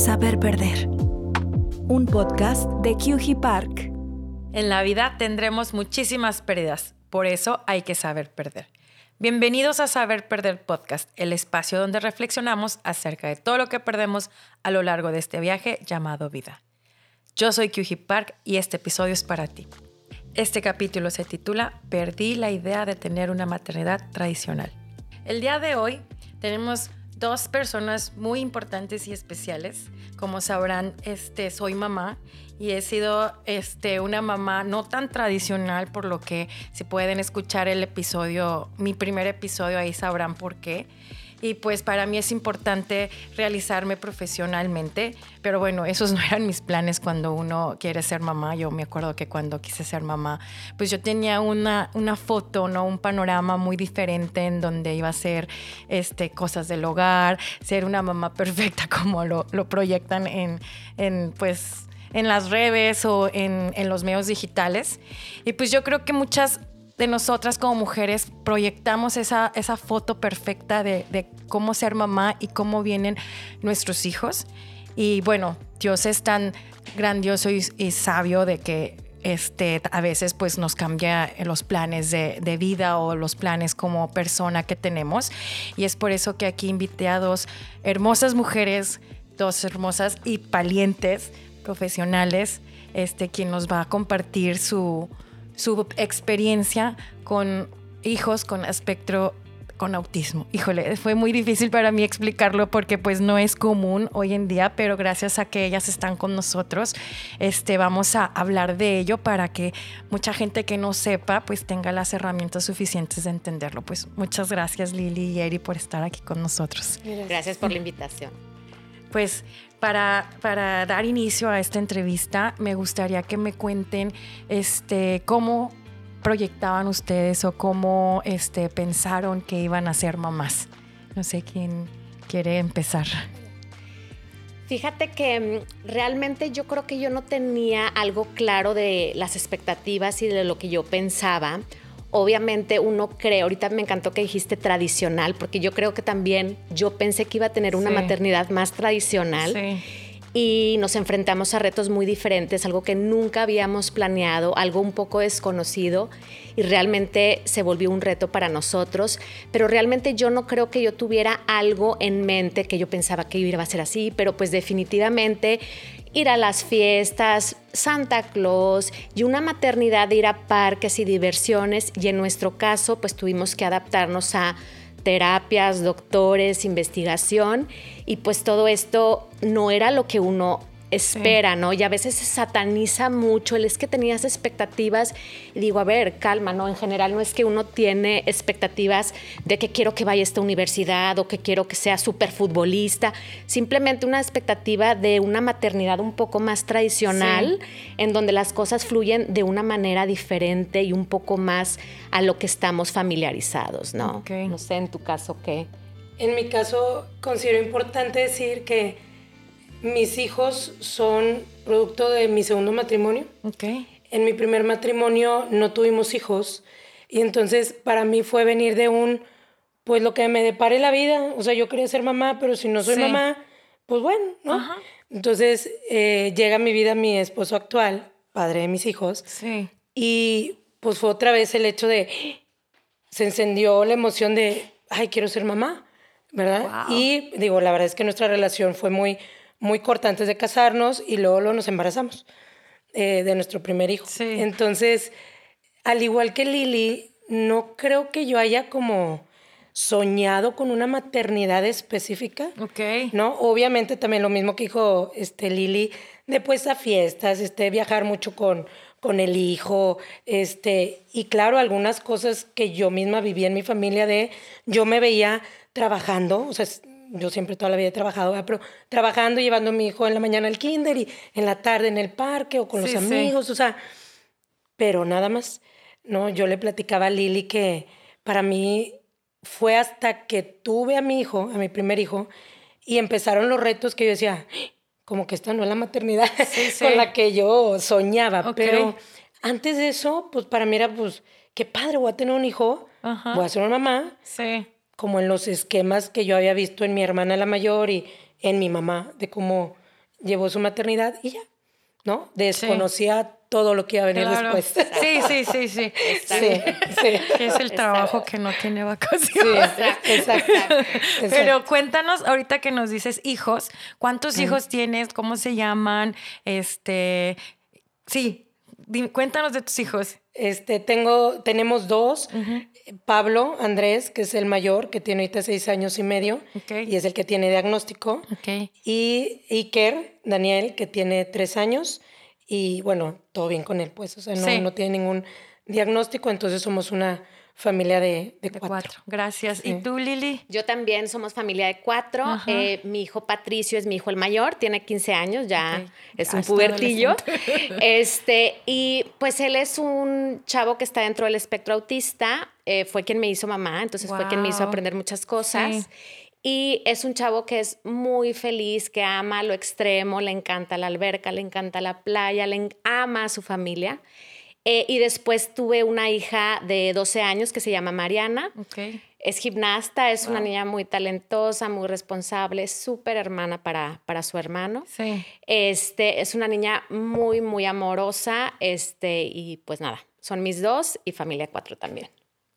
Saber Perder. Un podcast de QG Park. En la vida tendremos muchísimas pérdidas, por eso hay que saber perder. Bienvenidos a Saber Perder Podcast, el espacio donde reflexionamos acerca de todo lo que perdemos a lo largo de este viaje llamado vida. Yo soy QG Park y este episodio es para ti. Este capítulo se titula Perdí la idea de tener una maternidad tradicional. El día de hoy tenemos dos personas muy importantes y especiales. Como sabrán, este, soy mamá y he sido este, una mamá no tan tradicional, por lo que si pueden escuchar el episodio, mi primer episodio, ahí sabrán por qué y pues para mí es importante realizarme profesionalmente, pero bueno, esos no eran mis planes cuando uno quiere ser mamá. Yo me acuerdo que cuando quise ser mamá, pues yo tenía una, una foto, ¿no? Un panorama muy diferente en donde iba a ser este, cosas del hogar, ser una mamá perfecta como lo, proyectan en, en pues en las redes o en, en, los medios digitales. Y pues yo creo que muchas de nosotras como mujeres proyectamos esa, esa foto perfecta de, cómo ser mamá y cómo vienen nuestros hijos. Y bueno, Dios es tan grandioso y, sabio de que este, a veces pues nos cambia los planes de, de, vida o los planes como persona que tenemos. Y es por eso que aquí invité a dos hermosas mujeres, dos hermosas y valientes profesionales, este, quien nos va a compartir su, su experiencia con hijos con espectro con autismo. Híjole, fue muy difícil para mí explicarlo porque pues no es común hoy en día, pero gracias a que ellas están con nosotros, este, vamos a hablar de ello para que mucha gente que no sepa pues tenga las herramientas suficientes de entenderlo. Pues muchas gracias Lili y Eri por estar aquí con nosotros. Gracias por la invitación. Pues para, dar inicio a esta entrevista, me gustaría que me cuenten este, cómo proyectaban ustedes o cómo este, pensaron que iban a ser mamás. No sé quién quiere empezar. Fíjate que mm, realmente yo creo que yo no tenía algo claro de las expectativas y de lo que yo pensaba obviamente uno cree, ahorita me encantó que dijiste tradicional, porque yo creo que también yo pensé que iba a tener una maternidad más tradicional. Y nos enfrentamos a retos muy diferentes, algo que nunca habíamos planeado, algo un poco desconocido y realmente se volvió un reto para nosotros, pero realmente yo no creo que yo tuviera algo en mente que yo pensaba que iba a ser así, pero pues definitivamente ir a las fiestas, Santa Claus y una maternidad de ir a parques y diversiones y en nuestro caso pues tuvimos que adaptarnos a terapias, doctores, investigación y pues todo esto no era lo que uno espera, ¿no? Y a veces se sataniza mucho el es que tenías expectativas y digo, a ver, calma, ¿no? En general no es que uno tiene expectativas de que quiero que vaya a esta universidad o que quiero que sea súper futbolista, simplemente una expectativa de una maternidad un poco más tradicional, en donde las cosas fluyen de una manera diferente y un poco más a lo que estamos familiarizados, ¿no? No sé, en tu caso, ¿qué? En mi caso, considero importante decir que mis hijos son producto de mi segundo matrimonio. Okay. En mi primer matrimonio no tuvimos hijos y entonces para mí fue venir de un, pues lo que me depare la vida. O sea, yo quería ser mamá, pero si no soy mamá, pues bueno, ¿no? Entonces eh, llega a mi vida mi esposo actual, padre de mis hijos. Sí. Y pues fue otra vez el hecho de, se encendió la emoción de, ay, quiero ser mamá, ¿verdad? Y digo, la verdad es que nuestra relación fue muy muy corta antes de casarnos y luego, nos embarazamos eh, de nuestro primer hijo. Entonces, al igual que Lili, no creo que yo haya como soñado con una maternidad específica. Ok. ¿No? Obviamente también lo mismo que dijo este, Lili, después a fiestas, este, viajar mucho con, con el hijo, este, y claro, algunas cosas que yo misma viví en mi familia de, yo me veía trabajando, o sea, yo siempre toda la vida he trabajado, pero trabajando, llevando a mi hijo en la mañana al kinder y en la tarde en el parque o con los amigos, o sea, pero nada más. No, yo le platicaba a Lili que para mí fue hasta que tuve a mi hijo, a mi primer hijo, y empezaron los retos que yo decía, como que esta no es la maternidad con la que yo soñaba, pero antes de eso, pues para mí era, pues, qué padre, voy a tener un hijo, voy a ser una mamá. Sí como en los esquemas que yo había visto en mi hermana la mayor y en mi mamá, de cómo, llevó su maternidad y ya, ¿no? Desconocía todo lo que iba a venir Claro. después. Sí, sí, sí, sí. Sí, sí. Es el trabajo que no tiene vacaciones. Sí, exacto. Pero cuéntanos, ahorita que nos dices hijos, ¿cuántos hijos tienes? ¿Cómo se llaman? Este, sí, cuéntanos de tus hijos. Este, tengo, tenemos dos. Pablo Andrés, que es el mayor, que tiene ahorita seis años y medio, y es el que tiene diagnóstico. Y Iker, Daniel, que tiene tres años, y bueno, todo bien con él, pues, o sea, no, Sí. no tiene ningún diagnóstico, entonces somos una familia de, de De cuatro. cuatro. Gracias. ¿Y tú, Lili? Yo también somos familia de cuatro. Eh, mi hijo Patricio es mi hijo el mayor, tiene 15 años, ya es Ya un pubertillo. este, y pues él es un chavo que está dentro del espectro autista. eh, fue quien me hizo mamá, entonces fue quien me hizo aprender muchas cosas. Sí. Y es un chavo que es muy feliz, que ama lo extremo, le encanta la alberca, le encanta la playa, le ama a su familia. Eh, y después tuve una hija de 12 años que se llama Mariana. Ok. Es gimnasta, es una niña muy talentosa, muy responsable, es súper hermana para, para su hermano. Sí. Este, es una niña muy, muy amorosa. Este, y pues nada, son mis dos y familia cuatro también.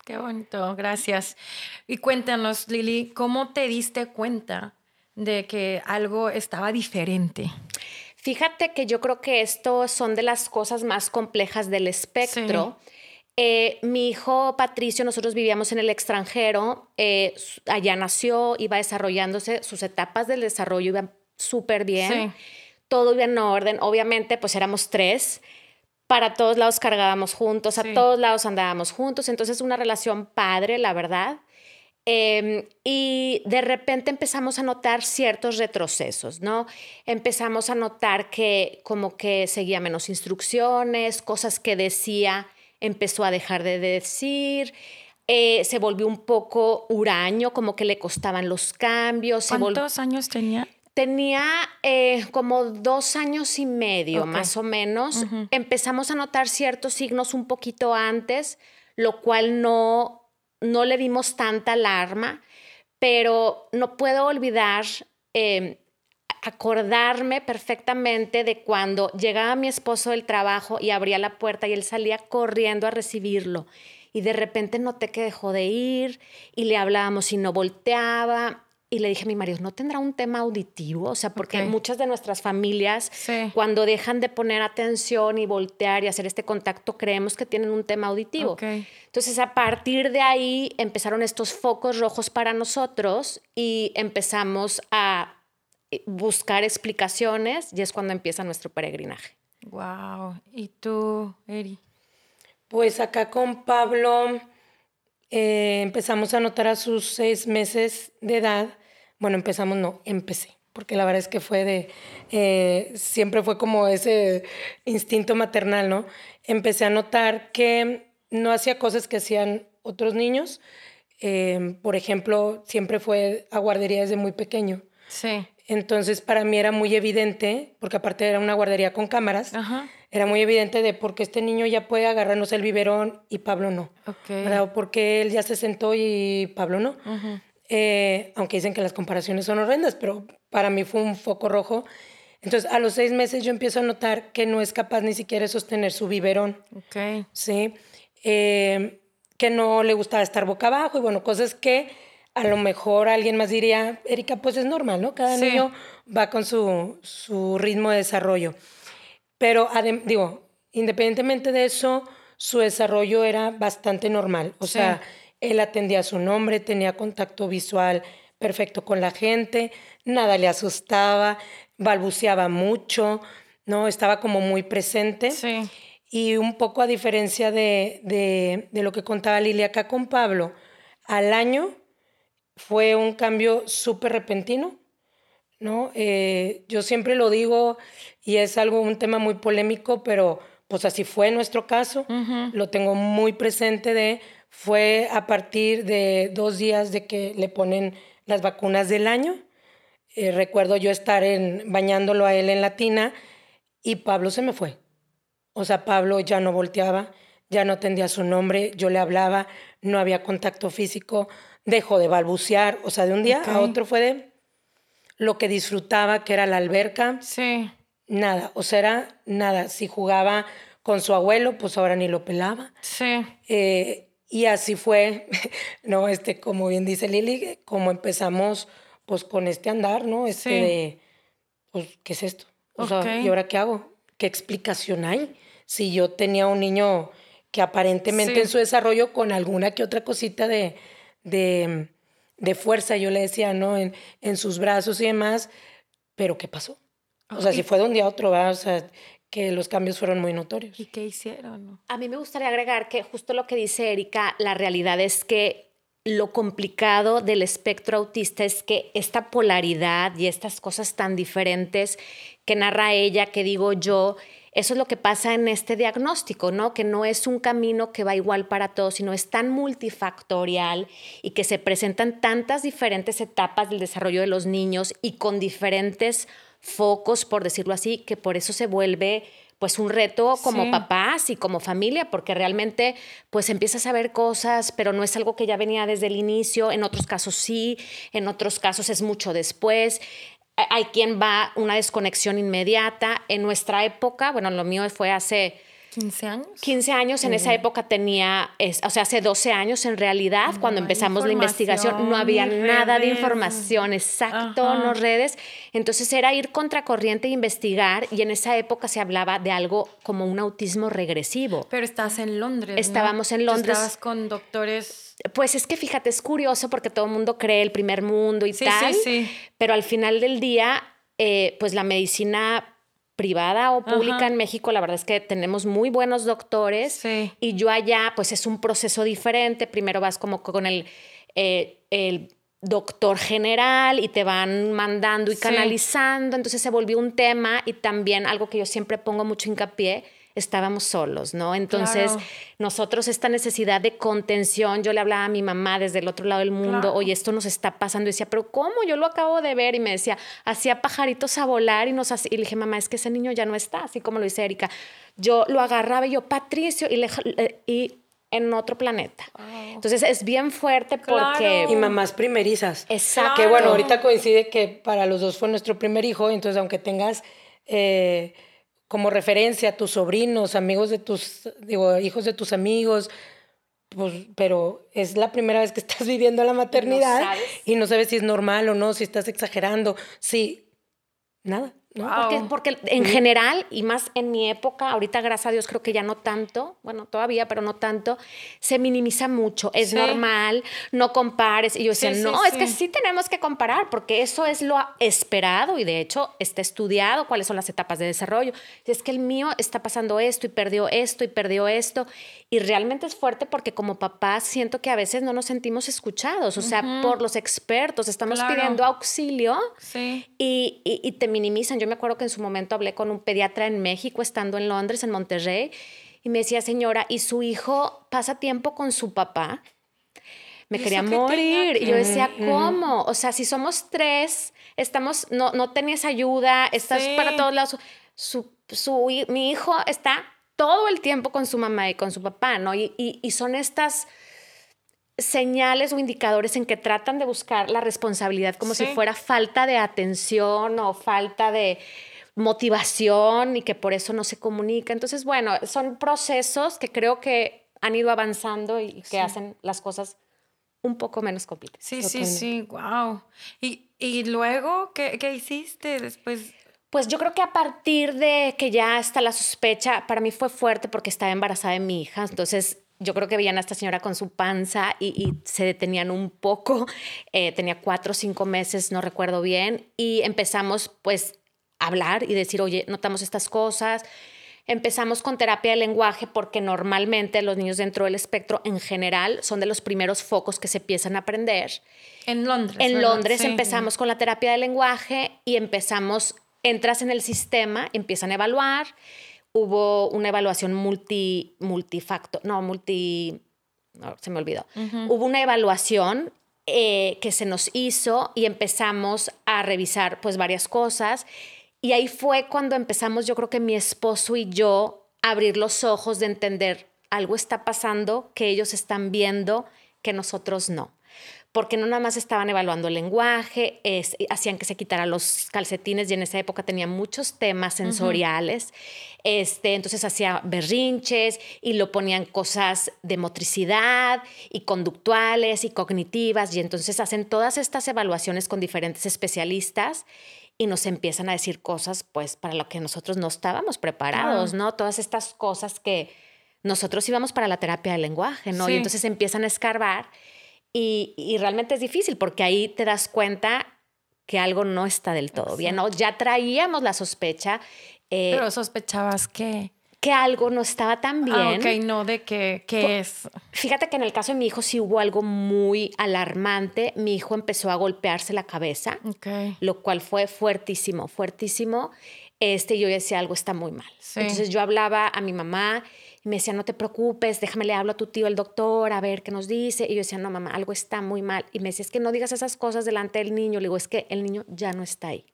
Qué bonito, gracias. Y cuéntanos, Lili, ¿cómo te diste cuenta de que algo estaba diferente? Fíjate que yo creo que esto son de las cosas más complejas del espectro. Eh, mi hijo Patricio, nosotros vivíamos en el extranjero, eh, allá nació, iba desarrollándose, sus etapas del desarrollo iban súper bien, Sí. todo iba en orden, obviamente pues éramos tres, para todos lados cargábamos juntos, Sí. a todos lados andábamos juntos, entonces una relación padre, la verdad. Eh, y de repente empezamos a notar ciertos retrocesos, ¿no? Empezamos a notar que como que seguía menos instrucciones, cosas que decía empezó a dejar de decir, eh, se volvió un poco huraño, como que le costaban los cambios. ¿Cuántos años tenía? Tenía eh, como dos años y medio, más o menos. Empezamos a notar ciertos signos un poquito antes, lo cual no, no le dimos tanta alarma, pero no puedo olvidar eh, acordarme perfectamente de cuando llegaba mi esposo del trabajo y abría la puerta y él salía corriendo a recibirlo. Y de repente noté que dejó de ir y le hablábamos y no volteaba. Y le dije a mi marido, ¿no tendrá un tema auditivo? O sea, porque muchas de nuestras familias, Sí. cuando dejan de poner atención y voltear y hacer este contacto, creemos que tienen un tema auditivo. Entonces, a partir de ahí empezaron estos focos rojos para nosotros y empezamos a eh, buscar explicaciones y es cuando empieza nuestro peregrinaje. Wow. ¿Y tú, Eri? Pues acá con Pablo eh, empezamos a notar a sus seis meses de edad. Bueno, empezamos, no, empecé, porque la verdad es que fue de, eh, siempre fue como ese instinto maternal, ¿no? Empecé a notar que no hacía cosas que hacían otros niños. Eh, por ejemplo, siempre fue a guardería desde muy pequeño. Sí. Entonces, para mí era muy evidente, porque aparte era una guardería con cámaras, Ajá. era muy evidente de por qué este niño ya puede agarrarnos el biberón y Pablo no. Ok. ¿verdad? O porque él ya se sentó y Pablo no. Ujú. Eh, aunque dicen que las comparaciones son horrendas, pero para mí fue un foco rojo. Entonces, a los seis meses yo empiezo a notar que no es capaz ni siquiera de sostener su biberón, Ok. ¿sí? Eh, que no le gustaba estar boca abajo y bueno, cosas que a lo mejor alguien más diría, Erika, pues es normal, ¿no? Cada Sí. niño va con su, su ritmo de desarrollo. Pero, digo, independientemente de eso, su desarrollo era bastante normal. O Sí. sea, él atendía a su nombre, tenía contacto visual perfecto con la gente, nada le asustaba, balbuceaba mucho, ¿no? Estaba como muy presente. Sí. Y un poco a diferencia de, de, de lo que contaba Lilia acá con Pablo, al año fue un cambio súper repentino, ¿no? Eh, yo siempre lo digo y es algo, un tema muy polémico, pero pues así fue nuestro caso, lo tengo muy presente de, fue a partir de dos días de que le ponen las vacunas del año. Eh, recuerdo yo estar en, bañándolo a él en la tina y Pablo se me fue. O sea, Pablo ya no volteaba, ya no atendía su nombre, yo le hablaba, no había contacto físico, dejó de balbucear, o sea, de un día a otro fue de... lo que disfrutaba, que era la alberca. Sí. Nada, o sea, era nada. Si jugaba con su abuelo, pues ahora ni lo pelaba. Sí. Eh, y así fue, ¿no? Este, como bien dice Lili, como empezamos pues con este andar, ¿no? Este Sí. de, pues, ¿qué es esto? O Ok. sea, ¿y ahora qué hago? ¿Qué explicación hay? Si yo tenía un niño que aparentemente Sí. en su desarrollo con alguna que otra cosita de, de, de fuerza, yo le decía, ¿no? En, en sus brazos y demás, pero ¿qué pasó? O sea, si fue de un día a otro, ¿verdad? O sea, que los cambios fueron muy notorios. ¿Y qué hicieron? A mí me gustaría agregar que justo lo que dice Erika, la realidad es que lo complicado del espectro autista es que esta polaridad y estas cosas tan diferentes que narra ella, que digo yo, eso es lo que pasa en este diagnóstico, ¿no? Que no es un camino que va igual para todos, sino es tan multifactorial y que se presentan tantas diferentes etapas del desarrollo de los niños y con diferentes focos, por decirlo así, que por eso se vuelve pues un reto como Sí. papás y como familia, porque realmente pues empiezas a ver cosas, pero no es algo que ya venía desde el inicio, en otros casos sí, en otros casos es mucho después. Hay- Hay quien va una desconexión inmediata. En nuestra época, bueno, lo mío fue hace 15 años. 15 años, en esa época tenía, es- o sea, hace 12 años en realidad, cuando empezamos la investigación, no había nada de información, exacto, Ajá. no redes. Entonces era ir contracorriente e investigar, y en esa época se hablaba de algo como un autismo regresivo. Pero estás en Londres. ¿no? Estábamos en Londres. Estabas con doctores. Pues es que fíjate, es curioso porque todo el mundo cree el primer mundo y Sí, tal, sí, sí. pero al final del día, eh, pues la medicina privada o pública Ajá. en México, la verdad es que tenemos muy buenos doctores Sí. y yo allá, pues es un proceso diferente. Primero vas como con el, eh, el doctor general y te van mandando y Sí. canalizando, entonces se volvió un tema y también algo que yo siempre pongo mucho hincapié, estábamos solos, ¿no? Entonces, Claro. nosotros esta necesidad de contención, yo le hablaba a mi mamá desde el otro lado del mundo, Claro. oye, esto nos está pasando, y decía, pero ¿cómo? Yo lo acabo de ver, y me decía, hacía pajaritos a volar, y nos hacía- y le dije, mamá, es que ese niño ya no está, así como lo dice Erika. Yo lo agarraba y yo, Patricio, y, le, y en otro planeta. Entonces, es bien fuerte porque... Y mamás primerizas. Exacto. Que bueno, ahorita coincide que para los dos fue nuestro primer hijo, entonces aunque tengas eh, como referencia a tus sobrinos, amigos de tus, digo, hijos de tus amigos, pues, pero es la primera vez que estás viviendo la maternidad sabes. y no sabes si es normal o no, si estás exagerando, si nada, ¿no? Wow. Porque, porque en general, y más en mi época, ahorita gracias a Dios creo que ya no tanto, bueno, todavía, pero no tanto, se minimiza mucho. Es Sí. normal, no compares. Y yo decía, Sí, sí, no, es que sí tenemos que comparar, porque eso es lo esperado y de hecho está estudiado cuáles son las etapas de desarrollo. Es que el mío está pasando esto y perdió esto y perdió esto. Y realmente es fuerte porque como papás siento que a veces no nos sentimos escuchados, o sea, por los expertos, estamos Claro. pidiendo auxilio y, y- y te minimizan. Yo me acuerdo que en su momento hablé con un pediatra en México, estando en Londres, en Monterrey, y me decía, señora, ¿y su hijo pasa tiempo con su papá? Me ¿Y quería morir. que Y yo decía, ¿cómo? O sea, si somos tres, estamos, no, no tenías ayuda, estás Sí. para todos lados. Su, su, mi hijo está todo el tiempo con su mamá y con su papá, ¿no? Y, y- y son estas señales o indicadores en que tratan de buscar la responsabilidad como si fuera falta de atención o falta de motivación y que por eso no se comunica. Entonces, bueno, son procesos que creo que han ido avanzando y que hacen las cosas un poco menos complicadas. Sí, sí, sí, wow. ¿Y, y luego qué, qué hiciste después? Pues yo creo que a partir de que ya está la sospecha, para mí fue fuerte porque estaba embarazada de mi hija, entonces yo creo que veían a esta señora con su panza y, y se detenían un poco, Eh, tenía cuatro o cinco meses, no recuerdo bien, y empezamos pues a hablar y decir, oye, notamos estas cosas. Empezamos con terapia de lenguaje porque normalmente los niños dentro del espectro en general son de los primeros focos que se empiezan a aprender. En Londres. En ¿verdad? Londres Sí. empezamos con la terapia de lenguaje y empezamos, entras en el sistema, empiezan a evaluar. Hubo una evaluación multi, multifactor, no, multi, no, se me olvidó. Hubo una evaluación eh, que se nos hizo y empezamos a revisar pues varias cosas. Y ahí fue cuando empezamos, yo creo que mi esposo y yo, a abrir los ojos de entender algo está pasando que ellos están viendo que nosotros no porque no nada más estaban evaluando el lenguaje, es, hacían que se quitara los calcetines y en esa época tenía muchos temas sensoriales. este, entonces hacía berrinches y lo ponían cosas de motricidad y conductuales y cognitivas y entonces hacen todas estas evaluaciones con diferentes especialistas y nos empiezan a decir cosas pues para lo que nosotros no estábamos preparados, ¿no? Todas estas cosas que nosotros íbamos para la terapia del lenguaje, ¿no? Y entonces empiezan a escarbar y, realmente es difícil porque ahí te das cuenta que algo no está del todo bien. ¿no? Ya traíamos la sospecha. Eh, Pero sospechabas que... Que algo no estaba tan ah, bien. ok, no de qué, qué es. Fíjate que en el caso de mi hijo sí hubo algo muy alarmante. Mi hijo empezó a golpearse la cabeza, okay. lo cual fue fuertísimo, fuertísimo. Este, yo decía, algo está muy mal. Entonces yo hablaba a mi mamá y me decía, no te preocupes, déjame le hablo a tu tío, el doctor, a ver qué nos dice. Y yo decía, no, mamá, algo está muy mal. Y me decía, es que no digas esas cosas delante del niño. Le digo, es que el niño ya no está ahí.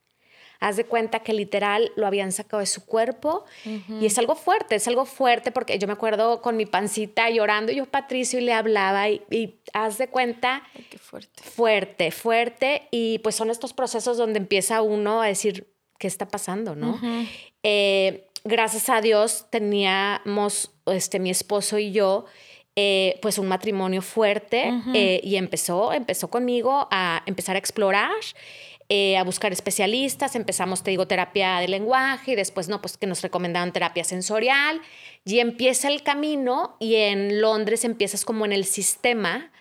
Haz de cuenta que literal lo habían sacado de su cuerpo y es algo fuerte, es algo fuerte porque yo me acuerdo con mi pancita llorando, yo Patricio y le hablaba y, haz de cuenta. qué fuerte. Fuerte, fuerte. Y pues son estos procesos donde empieza uno a decir, ¿qué está pasando? ¿no? Gracias a Dios teníamos, este, mi esposo y yo, eh, pues un matrimonio fuerte eh, y empezó, empezó conmigo a empezar a explorar. Eh, a buscar especialistas, empezamos, te digo, terapia de lenguaje y después, no, pues que nos recomendaban terapia sensorial. Y empieza el camino y en Londres empiezas como en el sistema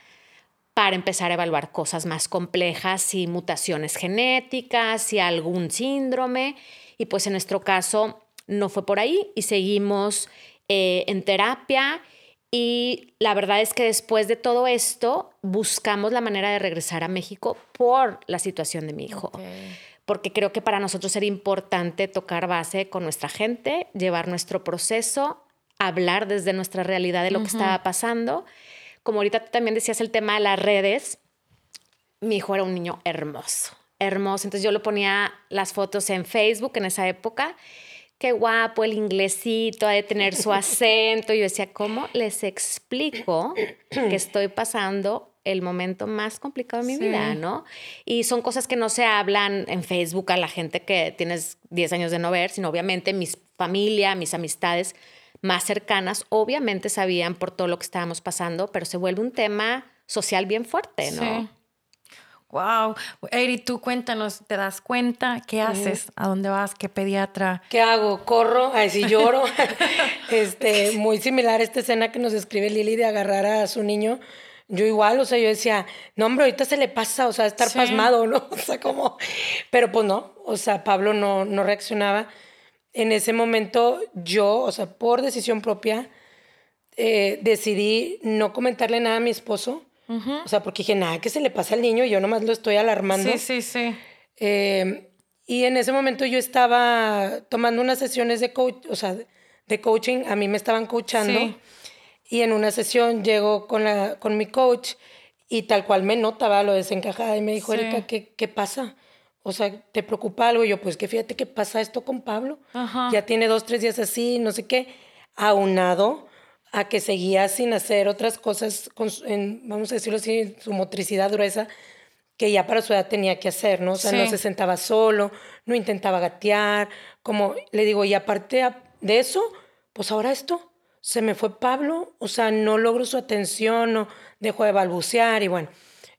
para empezar a evaluar cosas más complejas y mutaciones genéticas y algún síndrome. Y pues en nuestro caso no fue por ahí y seguimos eh, en terapia. Y la verdad es que después de todo esto, buscamos la manera de regresar a México por la situación de mi hijo. Porque creo que para nosotros era importante tocar base con nuestra gente, llevar nuestro proceso, hablar desde nuestra realidad de lo que estaba pasando. Como ahorita tú también decías el tema de las redes, mi hijo era un niño hermoso, hermoso. Entonces yo lo ponía las fotos en Facebook en esa época qué guapo el inglesito, ha de tener su acento. Y yo decía, ¿cómo les explico que estoy pasando el momento más complicado de mi vida, ¿no? Y son cosas que no se hablan en Facebook a la gente que tienes 10 años de no ver, sino obviamente mi familia, mis amistades más cercanas, obviamente sabían por todo lo que estábamos pasando, pero se vuelve un tema social bien fuerte, ¿no? Wow. Eri, tú cuéntanos, ¿te das cuenta? ¿Qué haces? ¿A dónde vas? ¿Qué pediatra? ¿Qué hago? ¿Corro? A decir lloro. este, muy similar a esta escena que nos escribe Lili de agarrar a su niño. Yo igual, o sea, yo decía, no, hombre, ahorita se le pasa, o sea, estar pasmado, ¿no? O sea, como, pero pues no, o sea, Pablo no, no reaccionaba. En ese momento yo, o sea, por decisión propia, eh, decidí no comentarle nada a mi esposo o sea, porque dije, nada, que se le pasa al niño y yo nomás lo estoy alarmando. Sí, sí, sí. Eh, y en ese momento yo estaba tomando unas sesiones de coach, o sea, de coaching, a mí me estaban coachando. Y en una sesión llego con, la, con mi coach y tal cual me notaba lo desencajada y me dijo, Erika, ¿qué, ¿qué pasa? O sea, ¿te preocupa algo? Y yo, pues que fíjate que pasa esto con Pablo. Ya tiene dos, tres días así, no sé qué. Aunado a que seguía sin hacer otras cosas, con, en, vamos a decirlo así, su motricidad gruesa, que ya para su edad tenía que hacer, ¿no? O sea, no se sentaba solo, no intentaba gatear, como le digo, y aparte de eso, pues ahora esto, se me fue Pablo, o sea, no logro su atención, no dejó de balbucear y bueno,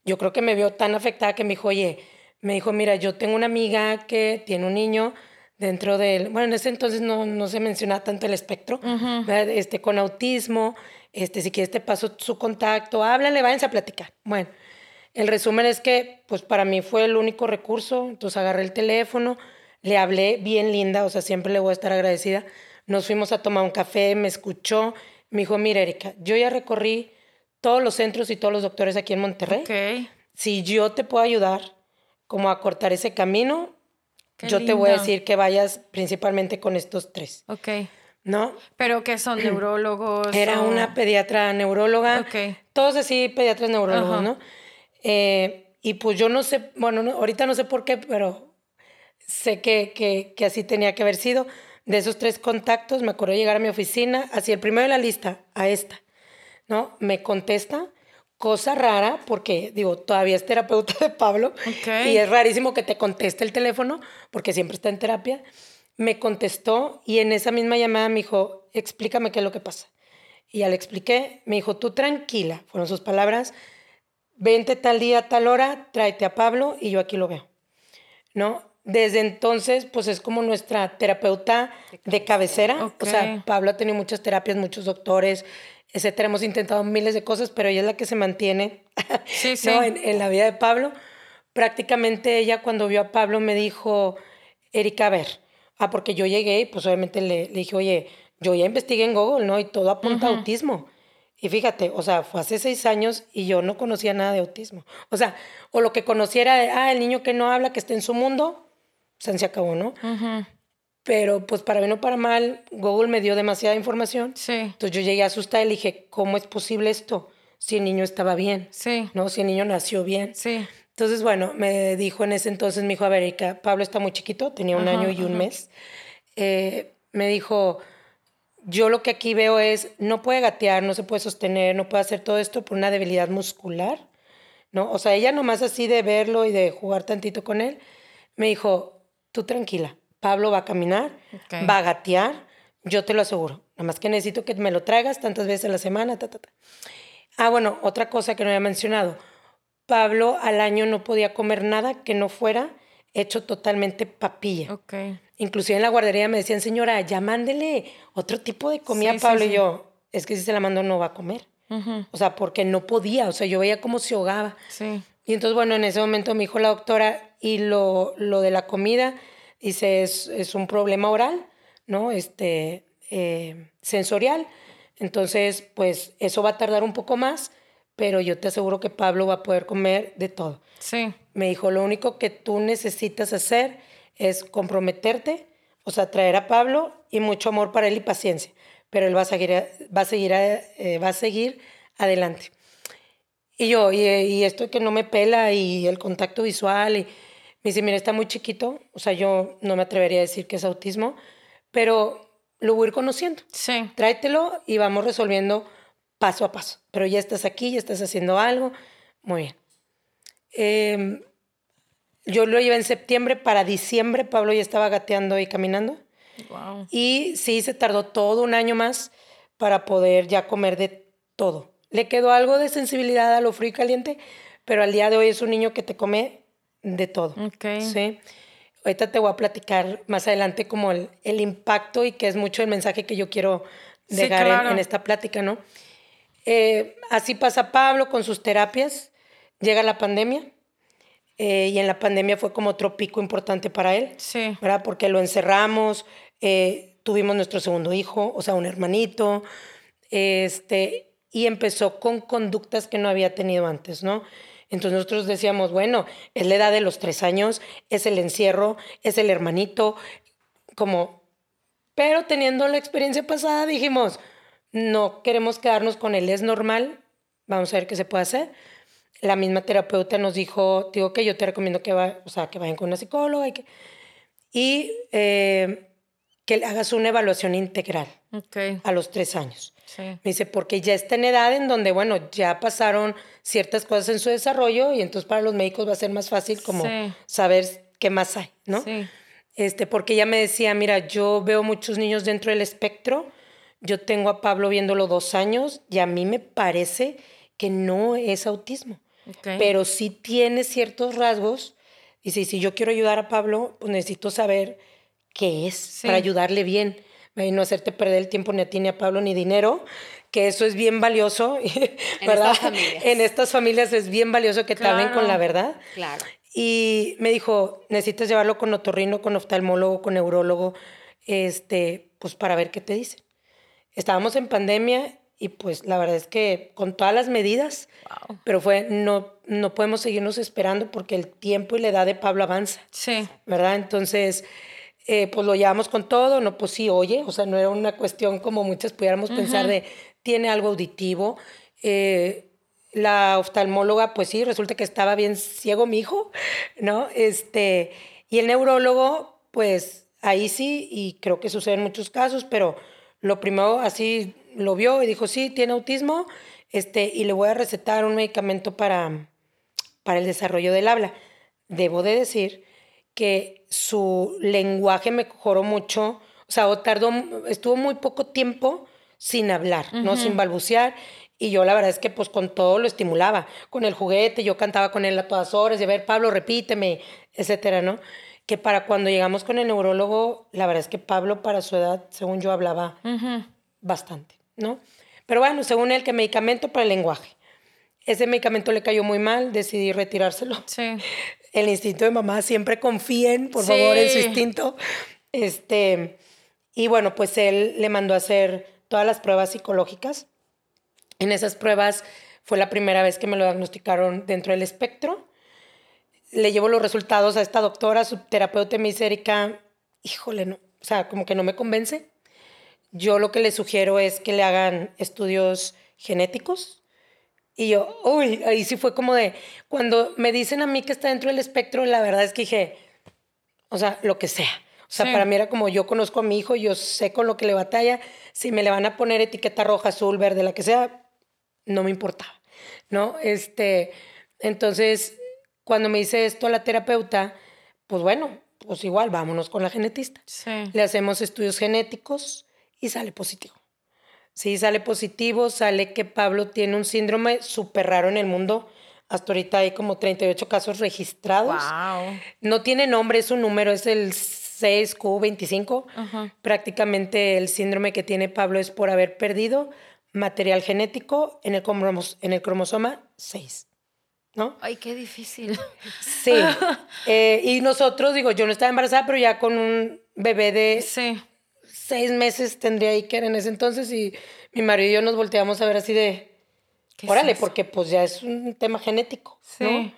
yo creo que me vio tan afectada que me dijo, oye, me dijo, mira, yo tengo una amiga que tiene un niño, dentro del, bueno, en ese entonces no, no se mencionaba tanto el espectro, este, con autismo, este, si quieres te paso su contacto, háblale, váyanse a platicar. Bueno, el resumen es que, pues para mí fue el único recurso, entonces agarré el teléfono, le hablé bien linda, o sea, siempre le voy a estar agradecida. Nos fuimos a tomar un café, me escuchó, me dijo, mira Erika, yo ya recorrí todos los centros y todos los doctores aquí en Monterrey. Okay. Si yo te puedo ayudar como a cortar ese camino, yo te voy a decir que vayas principalmente con estos tres. Ok. ¿No? ¿Pero que son neurólogos? Era una pediatra neuróloga. Ok. Todos así, pediatras neurólogos, ¿no? Eh, y pues yo no sé, bueno, ahorita no sé por qué, pero sé que, que, que, así tenía que haber sido. De esos tres contactos, me acuerdo llegar a mi oficina, así el primero de la lista, a esta, ¿no? Me contesta cosa rara, porque digo, todavía es terapeuta de Pablo Ok. y es rarísimo que te conteste el teléfono, porque siempre está en terapia. Me contestó y en esa misma llamada me dijo, explícame qué es lo que pasa. Y ya le expliqué, me dijo, tú tranquila, fueron sus palabras, vente tal día, tal hora, tráete a Pablo y yo aquí lo veo. ¿No? Desde entonces, pues es como nuestra terapeuta de cabecera. Ok. O sea, Pablo ha tenido muchas terapias, muchos doctores, etcétera. Hemos intentado miles de cosas, pero ella es la que se mantiene Sí, sí. ¿no? en, en la vida de Pablo. Prácticamente ella cuando vio a Pablo me dijo, Erika, a ver, ah, porque yo llegué y pues obviamente le, le dije, oye, yo ya investigué en Google, ¿no? Y todo apunta a autismo. Y fíjate, o sea, fue hace seis años y yo no conocía nada de autismo. O sea, o lo que conociera de, ah, el niño que no habla, que está en su mundo, se se acabó, ¿no? Ujú. Pero pues para bien o para mal, Google me dio demasiada información. Sí. Entonces yo llegué asustada y dije, ¿cómo es posible esto? Si el niño estaba bien, Sí. ¿no? Si el niño nació bien. Sí. Entonces, bueno, me dijo en ese entonces, me dijo, a ver, Erika, Pablo está muy chiquito, tenía un Ajá, año y un ajá. mes. Eh, me dijo, yo lo que aquí veo es, no puede gatear, no se puede sostener, no puede hacer todo esto por una debilidad muscular, ¿no? O sea, ella nomás así de verlo y de jugar tantito con él, me dijo, tú tranquila, Pablo va a caminar, va a gatear, yo te lo aseguro. Nada más que necesito que me lo traigas tantas veces a la semana, ta, ta, ta. Ah, bueno, otra cosa que no había mencionado. Pablo al año no podía comer nada que no fuera hecho totalmente papilla. Ok. Inclusive en la guardería me decían, señora, ya mándele otro tipo de comida Sí, a Pablo. sí. Y yo, es que si se la mando no va a comer. Ujú. O sea, porque no podía. O sea, yo veía cómo se ahogaba. Sí. Y entonces, bueno, en ese momento me dijo la doctora, y lo, lo de la comida, dice, es, es un problema oral, ¿no? Este, eh, sensorial. Entonces, pues eso va a tardar un poco más, pero yo te aseguro que Pablo va a poder comer de todo. Sí. Me dijo, lo único que tú necesitas hacer es comprometerte, o sea, traer a Pablo y mucho amor para él y paciencia, pero él va a seguir, va a seguir, eh, va a seguir adelante. Y yo, y, y esto que no me pela y el contacto visual, y me dice, mira, está muy chiquito, o sea, yo no me atrevería a decir que es autismo, pero lo voy a ir conociendo. Sí. Tráetelo y vamos resolviendo paso a paso. Pero ya estás aquí, ya estás haciendo algo. Muy bien. Eh, yo lo llevé en septiembre, para diciembre Pablo ya estaba gateando y caminando. Wow. Y sí, se tardó todo un año más para poder ya comer de todo. Le quedó algo de sensibilidad a lo frío y caliente, pero al día de hoy es un niño que te come de todo. Ok. Sí. Ahorita te voy a platicar más adelante como el, el impacto y que es mucho el mensaje que yo quiero Sí, dejar en- esta plática, ¿no? Eh, así pasa Pablo con sus terapias, llega la pandemia eh, y en la pandemia fue como otro pico importante para él, Sí. ¿verdad? Porque lo encerramos, eh, tuvimos nuestro segundo hijo, o sea, un hermanito, este, y empezó con conductas que no había tenido antes, ¿no? Entonces nosotros decíamos, bueno, es la edad de los tres años, es el encierro, es el hermanito, como... Pero teniendo la experiencia pasada dijimos, no queremos quedarnos con él, es normal, vamos a ver qué se puede hacer. La misma terapeuta nos dijo, digo que yo te recomiendo que, va, o sea, que vayan con una psicóloga y que, eh, hagas una evaluación integral Ok. a los tres años. Sí. Me dice, porque ya está en edad en donde, bueno, ya pasaron ciertas cosas en su desarrollo y entonces para los médicos va a ser más fácil como Sí. saber qué más hay, ¿no? Sí. Este, porque ella me decía, mira, yo veo muchos niños dentro del espectro, yo tengo a Pablo viéndolo dos años y a mí me parece que no es autismo, pero sí tiene ciertos rasgos. Dice, y si yo quiero ayudar a Pablo, pues necesito saber qué es Sí. para ayudarle bien y no hacerte perder el tiempo ni a ti ni a Pablo ni dinero, que eso es bien valioso, ¿verdad? estas familias. En estas familias es bien valioso que te hablen con Claro. la verdad. Claro. Y me dijo, necesitas llevarlo con otorrino, con oftalmólogo, con neurólogo, este, pues para ver qué te dicen. Estábamos en pandemia y pues la verdad es que con todas las medidas, Wow. pero fue, no, no podemos seguirnos esperando porque el tiempo y la edad de Pablo avanza, Sí. ¿verdad? Entonces, eh, pues lo llevamos con todo, no, pues sí, oye, o sea, no era una cuestión como muchas pudiéramos pensar de, tiene algo auditivo. Eh, la oftalmóloga, pues sí, resulta que estaba bien ciego mi hijo, ¿no? Este, y el neurólogo, pues ahí sí, y creo que sucede en muchos casos, pero lo primero así lo vio y dijo, sí, tiene autismo, Este, y le voy a recetar un medicamento para, para el desarrollo del habla. Debo de decir que su lenguaje mejoró mucho, o sea, o tardó, estuvo muy poco tiempo sin hablar, ¿no? Sin balbucear. Y yo la verdad es que pues con todo lo estimulaba, con el juguete, yo cantaba con él a todas horas, de ver, Pablo, repíteme, etcétera, ¿no? Que para cuando llegamos con el neurólogo, la verdad es que Pablo para su edad, según yo, hablaba bastante, ¿no? Pero bueno, según él, que medicamento para el lenguaje. Ese medicamento le cayó muy mal, decidí retirárselo. Sí. El instinto de mamá, siempre confíen, por favor, en su instinto. Este, y bueno, pues él le mandó a hacer todas las pruebas psicológicas. En esas pruebas fue la primera vez que me lo diagnosticaron dentro del espectro. Le llevo los resultados a esta doctora, su terapeuta misérica. Híjole, no, o sea, como que no me convence. Yo lo que le sugiero es que le hagan estudios genéticos. Y yo, uy, ahí sí fue como de, cuando me dicen a mí que está dentro del espectro, la verdad es que dije, o sea, lo que sea. O sea, para mí era como yo conozco a mi hijo, yo sé con lo que le batalla. Si me le van a poner etiqueta roja, azul, verde, la que sea, no me importaba, ¿no? Este, entonces, cuando me dice esto la terapeuta, pues bueno, pues igual, vámonos con la genetista. Le hacemos estudios genéticos y sale positivo. Sí, sale positivo, sale que Pablo tiene un síndrome súper raro en el mundo. Hasta ahorita hay como 38 casos registrados. Wow. No tiene nombre, es un número, es el 6Q25. Prácticamente el síndrome que tiene Pablo es por haber perdido material genético en el, en el cromosoma 6. ¿No? Ay, qué difícil. Sí. Eh, y nosotros, digo, yo no estaba embarazada, pero ya con un bebé de sí seis meses tendría Iker en ese entonces y mi marido y yo nos volteamos a ver así de, órale, porque pues ya es un tema genético, ¿no?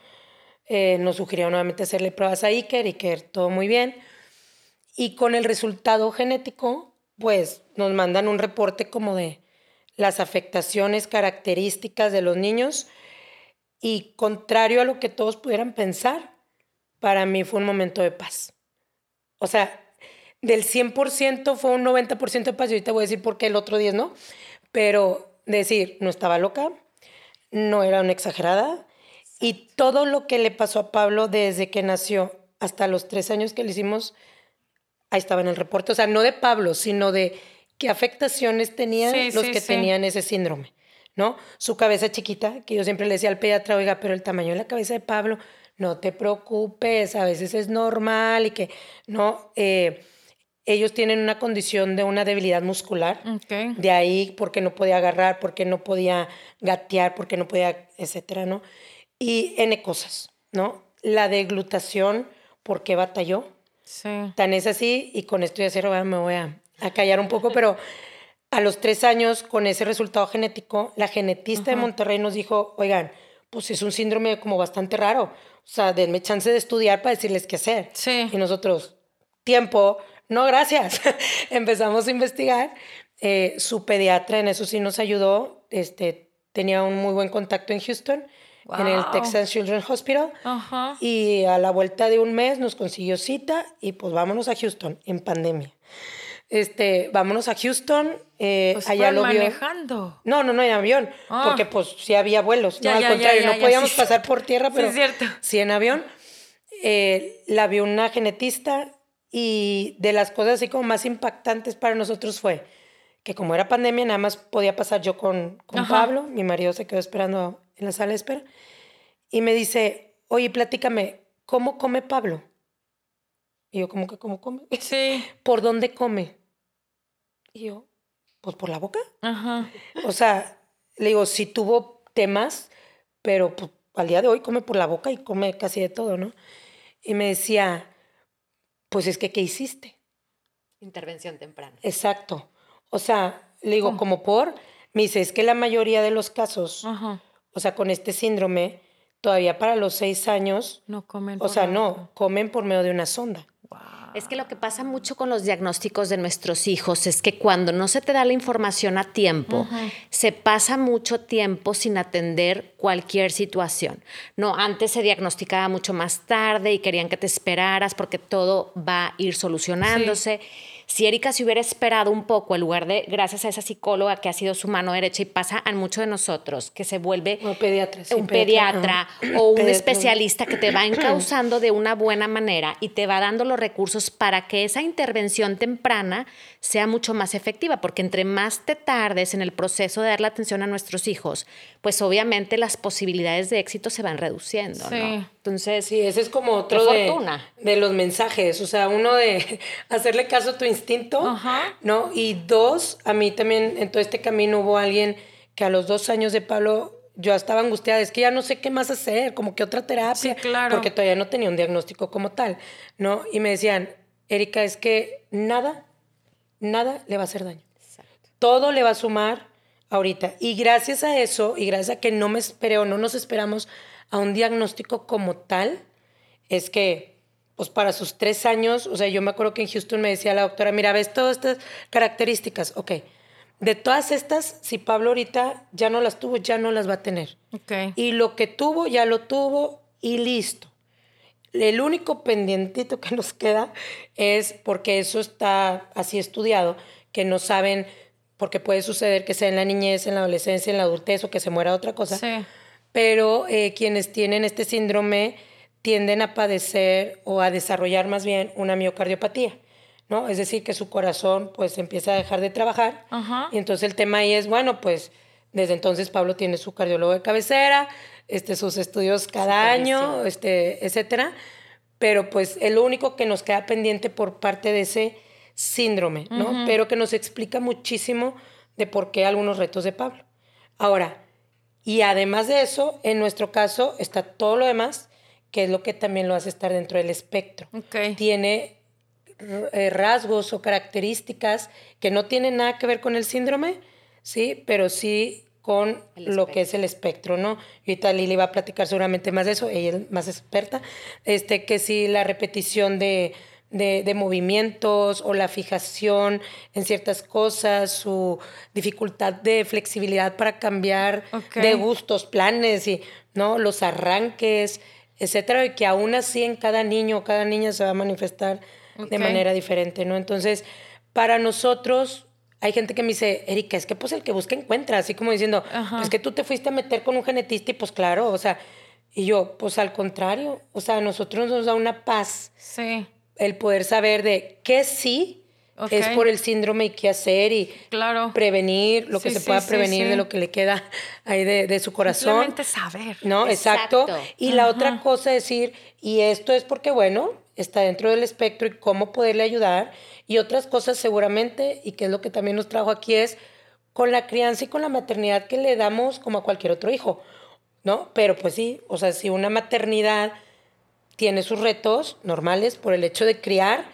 Eh, nos sugirieron nuevamente hacerle pruebas a Iker, Iker todo muy bien. Y con el resultado genético, pues nos mandan un reporte como de las afectaciones características de los niños y contrario a lo que todos pudieran pensar, para mí fue un momento de paz. O sea, del 100% fue un 90% de paz. Y ahorita voy a decir por qué el otro 10 no. Pero decir, no estaba loca, no era una exagerada. Y todo lo que le pasó a Pablo desde que nació hasta los tres años que le hicimos, ahí estaba en el reporte. O sea, no de Pablo, sino de qué afectaciones tenían los que tenían ese síndrome, ¿no? Su cabeza chiquita, que yo siempre le decía al pediatra, oiga, pero el tamaño de la cabeza de Pablo, no te preocupes, a veces es normal y que, no, eh, ellos tienen una condición de una debilidad muscular. De ahí, porque no podía agarrar, porque no podía gatear, porque no podía, etcétera, ¿no? Y N cosas, ¿no? La deglutación, ¿por qué batalló? Sí. Tan es así, y con esto ya cero me voy a, a, callar un poco, pero a los tres años, con ese resultado genético, la genetista de Monterrey nos dijo, oigan, pues es un síndrome como bastante raro. O sea, denme chance de estudiar para decirles qué hacer. Sí. Y nosotros, tiempo, no, gracias. Empezamos a investigar. Eh, su pediatra en eso sí nos ayudó. Este, tenía un muy buen contacto en Houston, en el Texas Children's Hospital. Y a la vuelta de un mes nos consiguió cita y pues vámonos a Houston en pandemia. Este, vámonos a Houston. Eh, pues allá lo manejando. No, no, no en avión, ah. porque pues sí había vuelos. no, al contrario, no podíamos pasar por tierra, pero sí, cierto. sí en avión. Eh, la vio una genetista y de las cosas así como más impactantes para nosotros fue que como era pandemia, nada más podía pasar yo con, con Pablo, mi marido se quedó esperando en la sala de espera, y me dice, oye, platícame, ¿cómo come Pablo? Y yo, ¿cómo que cómo come? Sí. ¿Por dónde come? Y yo, pues por la boca. Ajá. O sea, le digo, sí tuvo temas, pero pues, al día de hoy come por la boca y come casi de todo, ¿no? Y me decía, pues es que, ¿qué hiciste? Intervención temprana. Exacto. O sea, le digo, como por, me dice, es que la mayoría de los casos, o sea, con este síndrome, todavía para los seis años, no comen. O sea, no, comen por medio de una sonda. Es que lo que pasa mucho con los diagnósticos de nuestros hijos es que cuando no se te da la información a tiempo, se pasa mucho tiempo sin atender cualquier situación. No, antes se diagnosticaba mucho más tarde y querían que te esperaras porque todo va a ir solucionándose. Si Erika se hubiera esperado un poco, en lugar de, gracias a esa psicóloga que ha sido su mano derecha y pasa a muchos de nosotros, que se vuelve Un pediatra, sí, un pediatra, o un Pediatra. especialista que te va encauzando de una buena manera y te va dando los recursos para que esa intervención temprana sea mucho más efectiva, porque entre más te tardes en el proceso de dar la atención a nuestros hijos, pues obviamente las posibilidades de éxito se van reduciendo, Sí. ¿no? Entonces, Sí, ese es como otro de, fortuna. de los mensajes. O sea, uno de hacerle caso a tu instinto, Ajá. ¿no? Y dos, a mí también en todo este camino hubo alguien que a los dos años de Pablo yo estaba angustiada, es que ya no sé qué más hacer, como que otra terapia, Sí, claro. porque todavía no tenía un diagnóstico como tal, ¿no? Y me decían, Erika, es que nada, nada le va a hacer daño todo le va a sumar ahorita. Y gracias a eso, y gracias a que no me esperé o no nos esperamos a un diagnóstico como tal, es que, pues para sus tres años, o sea, yo me acuerdo que en Houston me decía la doctora, mira, ves todas estas características, ok. De todas estas, si Pablo ahorita ya no las tuvo, ya no las va a tener. Ok. Y lo que tuvo, ya lo tuvo y listo. El único pendientito que nos queda es, porque eso está así estudiado, que no saben, porque puede suceder que sea en la niñez, en la adolescencia, en la adultez o que se muera otra cosa. Sí. Pero eh, quienes tienen este síndrome tienden a padecer o a desarrollar más bien una miocardiopatía, ¿no? Es decir, que su corazón pues empieza a dejar de trabajar. Ajá. Y entonces el tema ahí es, bueno, pues desde entonces Pablo tiene su cardiólogo de cabecera, este, sus estudios cada año, este, etcétera. Pero pues es lo único que nos queda pendiente por parte de ese síndrome, ¿no? Pero que nos explica muchísimo de por qué algunos retos de Pablo. Ahora, y además de eso, en nuestro caso está todo lo demás, que es lo que también lo hace estar dentro del espectro. Tiene eh, rasgos o características que no tienen nada que ver con el síndrome, sí, pero sí con lo que es el espectro, ¿no? Y ahorita Lili va a platicar seguramente más de eso, ella es más experta, este, que sí la repetición de, de, de movimientos o la fijación en ciertas cosas, su dificultad de flexibilidad para cambiar de gustos, planes y, ¿no? Los arranques, etcétera, y que aún así en cada niño o cada niña se va a manifestar de manera diferente, ¿no? Entonces, para nosotros, hay gente que me dice, Erika, es que pues el que busca encuentra, así como diciendo, Ajá. pues que tú te fuiste a meter con un genetista y pues claro, o sea, y yo, pues al contrario, o sea, a nosotros nos da una paz Sí. el poder saber de qué sí Ok. es por el síndrome y qué hacer y Claro. prevenir lo que Sí, se sí, pueda prevenir sí. de lo que le queda ahí de, de su corazón. Simplemente saber. No, exacto. Exacto. Y la otra cosa es decir, y esto es porque, bueno, está dentro del espectro y cómo poderle ayudar. Y otras cosas seguramente, y que es lo que también nos trajo aquí, es con la crianza y con la maternidad que le damos como a cualquier otro hijo, ¿no? Pero pues sí, o sea, si una maternidad tiene sus retos normales por el hecho de criar,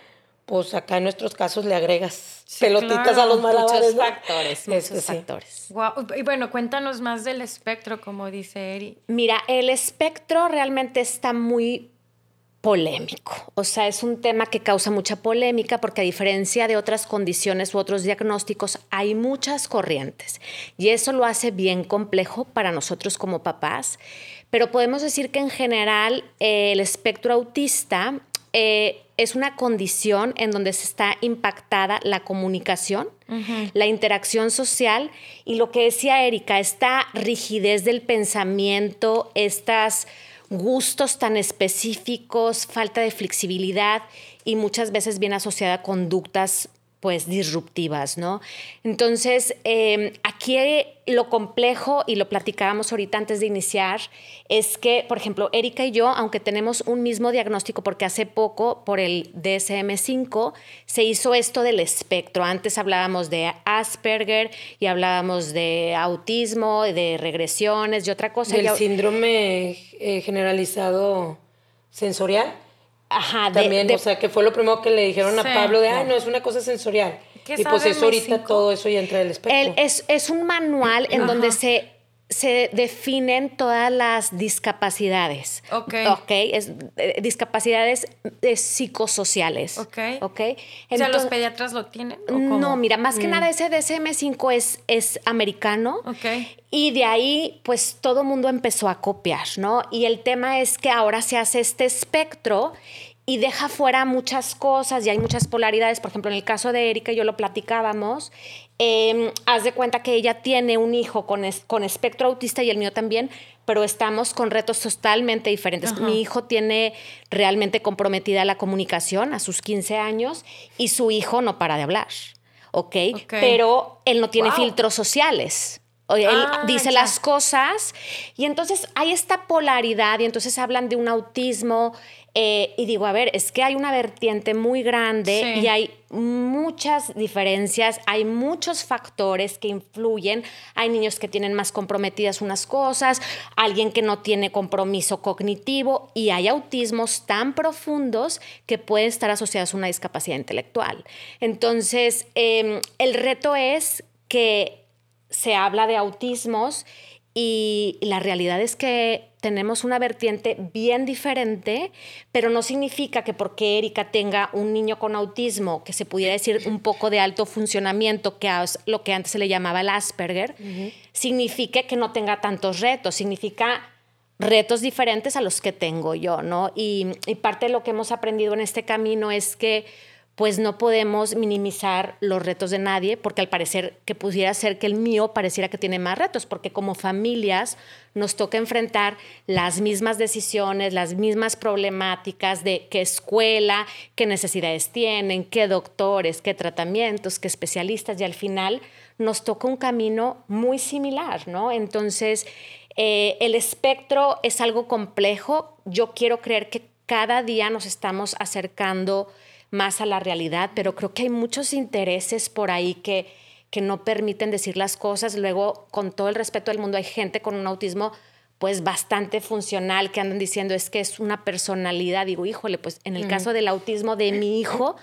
pues acá en nuestros casos le agregas Sí, pelotitas claro. a los malabares. muchos ¿no? factores, muchos Este, sí. Y bueno, cuéntanos más del espectro, como dice Eri. Mira, el espectro realmente está muy polémico. O sea, es un tema que causa mucha polémica porque a diferencia de otras condiciones u otros diagnósticos, hay muchas corrientes. Y eso lo hace bien complejo para nosotros como papás. Pero podemos decir que en general eh, el espectro autista eh, es una condición en donde se está impactada la comunicación, la interacción social y lo que decía Erika, esta rigidez del pensamiento, estas gustos tan específicos, falta de flexibilidad y muchas veces viene asociada a conductas pues disruptivas, ¿no? Entonces, eh, aquí lo complejo, y lo platicábamos ahorita antes de iniciar, es que, por ejemplo, Erika y yo, aunque tenemos un mismo diagnóstico, porque hace poco, por el DSM-5, se hizo esto del espectro. Antes hablábamos de Asperger y hablábamos de autismo, de regresiones y otra cosa. Del Y a- síndrome eh, generalizado sensorial. Ajá, de- También, de- o sea, que fue lo primero que le dijeron Sí. a Pablo de, ah, no, es una cosa sensorial. ¿Qué Y pues eso ahorita M5? todo eso ya entra del espectro. El- es, es un manual en Ajá. donde se, se definen todas las discapacidades. Ok. Ok, es, eh, discapacidades eh, psicosociales. Ok. Ok. o sea, ¿los Entonces- pediatras lo tienen? ¿o cómo? no, mira, más Mm. que nada ese DSM-5 es, es americano. Ok. Y de ahí, pues todo mundo empezó a copiar, ¿no? Y el tema es que ahora se hace este espectro y deja fuera muchas cosas y hay muchas polaridades. Por ejemplo, en el caso de Erika, yo lo platicábamos, em, haz de cuenta que ella tiene un hijo con, con espectro autista y el mío también, pero estamos con retos totalmente diferentes. Mi hijo tiene realmente comprometida la comunicación a sus 15 años y su hijo no para de hablar, ¿ok? Pero él no tiene filtros sociales. Él ah, dice las cosas y entonces hay esta polaridad y entonces hablan de un autismo eh, y digo, a ver, es que hay una vertiente muy grande y hay muchas diferencias, hay muchos factores que influyen. Hay niños que tienen más comprometidas unas cosas, alguien que no tiene compromiso cognitivo y hay autismos tan profundos que pueden estar asociados a una discapacidad intelectual. Entonces, em, el reto es que se habla de autismos y la realidad es que tenemos una vertiente bien diferente, pero no significa que porque Erika tenga un niño con autismo, que se pudiera decir un poco de alto funcionamiento, que es lo que antes se le llamaba el Asperger, signifique que no tenga tantos retos, significa retos diferentes a los que tengo yo, ¿no? y parte de lo que hemos aprendido en este camino es que pues no podemos minimizar los retos de nadie, porque al parecer que pudiera ser que el mío pareciera que tiene más retos, porque como familias nos toca enfrentar las mismas decisiones, las mismas problemáticas de qué escuela, qué necesidades tienen, qué doctores, qué tratamientos, qué especialistas, y al final nos toca un camino muy similar, ¿no? Entonces, eh, el espectro es algo complejo. Yo quiero creer que cada día nos estamos acercando más a la realidad, pero creo que hay muchos intereses por ahí que, que no permiten decir las cosas. Luego, con todo el respeto del mundo, hay gente con un autismo pues bastante funcional que andan diciendo es que es una personalidad. Digo, híjole, pues en el caso del autismo de mi hijo,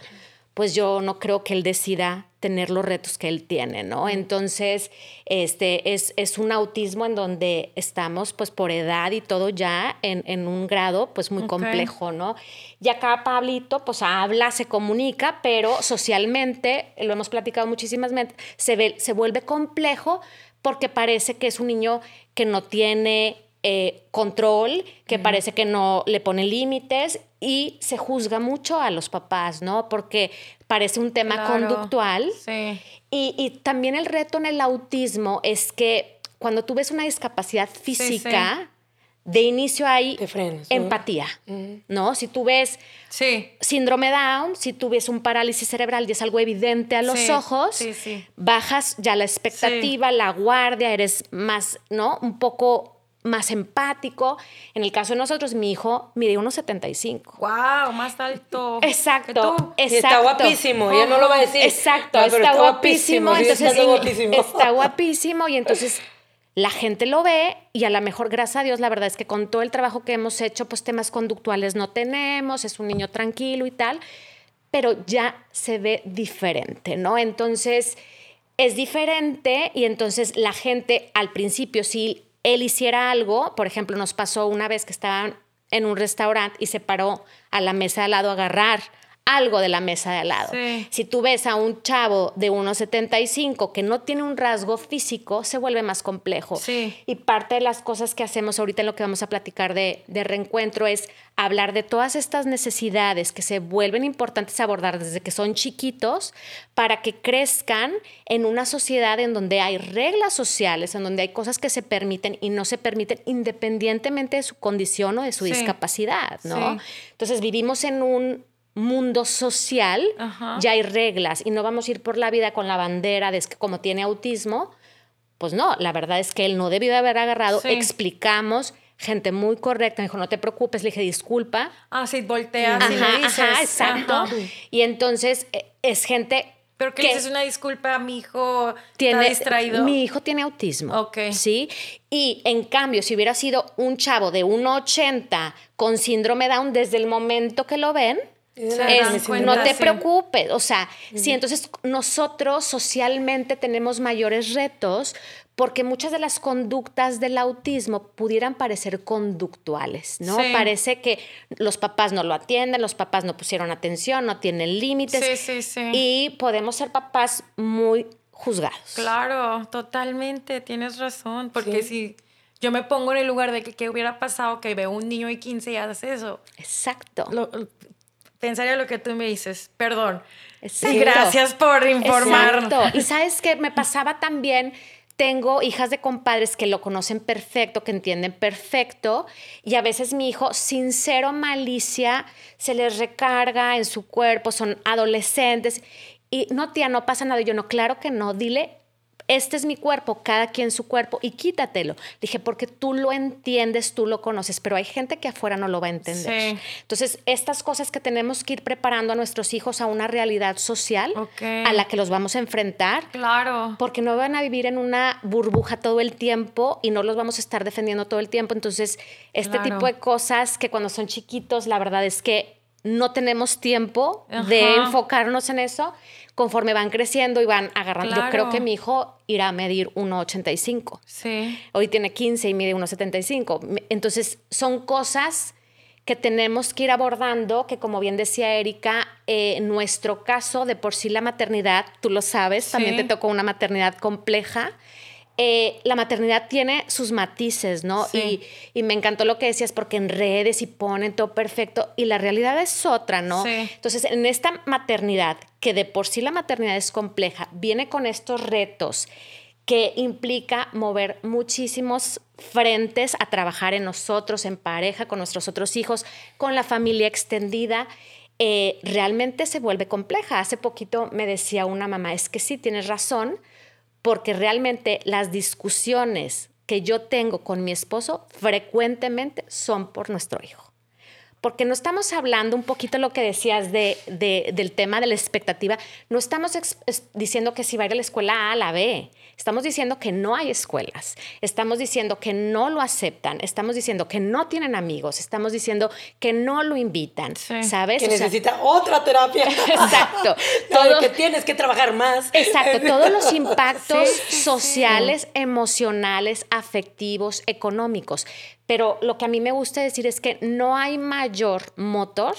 pues yo no creo que él decida tener los retos que él tiene, ¿no? Entonces, este es, es un autismo en donde estamos, pues por edad y todo ya en, un grado, pues muy complejo, ¿no? Y acá Pablito, pues habla, se comunica, pero socialmente, lo hemos platicado muchísimas veces, se, ve, se vuelve complejo porque parece que es un niño que no tiene eh, control, que parece que no le pone límites y se juzga mucho a los papás, ¿no? Porque parece un tema conductual. Sí. Y, también el reto en el autismo es que cuando tú ves una discapacidad física, de inicio hay empatía, ¿no? Si tú ves síndrome Down, si tú ves un parálisis cerebral y es algo evidente a los ojos, bajas ya la expectativa, la guardia, eres más, ¿no? Un poco más empático. En el caso de nosotros, mi hijo mide unos 75. ¡Wow! Más alto. Exacto. está guapísimo, ya no lo va a decir. Exacto, está, guapísimo. entonces, está guapísimo. está guapísimo y entonces la gente lo ve y a lo mejor, gracias a Dios, la verdad es que con todo el trabajo que hemos hecho, pues temas conductuales no tenemos, es un niño tranquilo y tal, pero ya se ve diferente, ¿no? Entonces, es diferente y entonces la gente al principio sí él hiciera algo, por ejemplo, nos pasó una vez que estaban en un restaurante y se paró a la mesa al lado a agarrar algo de la mesa de al lado. Si tú ves a un chavo de 1,75 que no tiene un rasgo físico, se vuelve más complejo. Y parte de las cosas que hacemos ahorita en lo que vamos a platicar de, de reencuentro es hablar de todas estas necesidades que se vuelven importantes abordar desde que son chiquitos para que crezcan en una sociedad en donde hay reglas sociales, en donde hay cosas que se permiten y no se permiten independientemente de su condición o de su discapacidad, ¿no? Entonces vivimos en un mundo social ya hay reglas y no vamos a ir por la vida con la bandera de que como tiene autismo, pues no, la verdad es que él no debió de haber agarrado, explicamos, gente muy correcta, me dijo, no te preocupes, le dije, disculpa. Ah, sí, volteas y le dices. Ajá, exacto. Y entonces eh, es gente pero que, dices una disculpa, mi hijo tiene, está distraído. Mi hijo tiene autismo. Ok. Sí. Y en cambio, si hubiera sido un chavo de 1,80 con síndrome Down, desde el momento que lo ven, no te preocupes, o sea, sí, entonces nosotros socialmente tenemos mayores retos porque muchas de las conductas del autismo pudieran parecer conductuales, ¿no? Parece que los papás no lo atienden, los papás no pusieron atención, no tienen límites. Sí, sí, sí. Y podemos ser papás muy juzgados. Claro, totalmente, tienes razón, porque si yo me pongo en el lugar de que qué hubiera pasado que veo un niño de 15 y hace eso. Exacto pensaría lo que tú me dices. Perdón. Exacto. Y gracias por informar. Exacto. Y sabes que me pasaba también tengo hijas de compadres que lo conocen perfecto, que entienden perfecto, y a veces mi hijo, sin cero malicia, se les recarga en su cuerpo, son adolescentes, y no, tía, no pasa nada. yo no, claro que no, dile este es mi cuerpo, cada quien su cuerpo, y quítatelo. Dije, porque tú lo entiendes, tú lo conoces, pero hay gente que afuera no lo va a entender. Entonces, estas cosas que tenemos que ir preparando a nuestros hijos a una realidad social a la que los vamos a enfrentar. Claro. Porque no van a vivir en una burbuja todo el tiempo y no los vamos a estar defendiendo todo el tiempo. Entonces, este tipo de cosas que cuando son chiquitos, la verdad es que no tenemos tiempo de enfocarnos en eso conforme van creciendo y van agarrando. Yo creo que mi hijo irá a medir 1,85. Sí. Hoy tiene 15 y mide 1,75. Entonces, son cosas que tenemos que ir abordando, que como bien decía Erika, eh, en nuestro caso, de por sí la maternidad, tú lo sabes, también te tocó una maternidad compleja. Eh, la maternidad tiene sus matices, ¿no? Y, me encantó lo que decías, porque en redes y ponen todo perfecto, y la realidad es otra, ¿no? Entonces, en esta maternidad, que de por sí la maternidad es compleja, viene con estos retos que implica mover muchísimos frentes a trabajar en nosotros, en pareja, con nuestros otros hijos, con la familia extendida. Eh, realmente se vuelve compleja. Hace poquito me decía una mamá, es que sí, tienes razón, porque realmente las discusiones que yo tengo con mi esposo frecuentemente son por nuestro hijo porque no estamos hablando un poquito lo que decías de, del tema de la expectativa, no estamos diciendo que si va a ir a la escuela A a la B, estamos diciendo que no hay escuelas, estamos diciendo que no lo aceptan, estamos diciendo que no tienen amigos, estamos diciendo que no lo invitan, ¿sabes? Que necesita otra terapia. Exacto. todo, que tienes que trabajar más. Exacto, todos los impactos sociales, emocionales, afectivos, económicos. Pero lo que a mí me gusta decir es que no hay mayor motor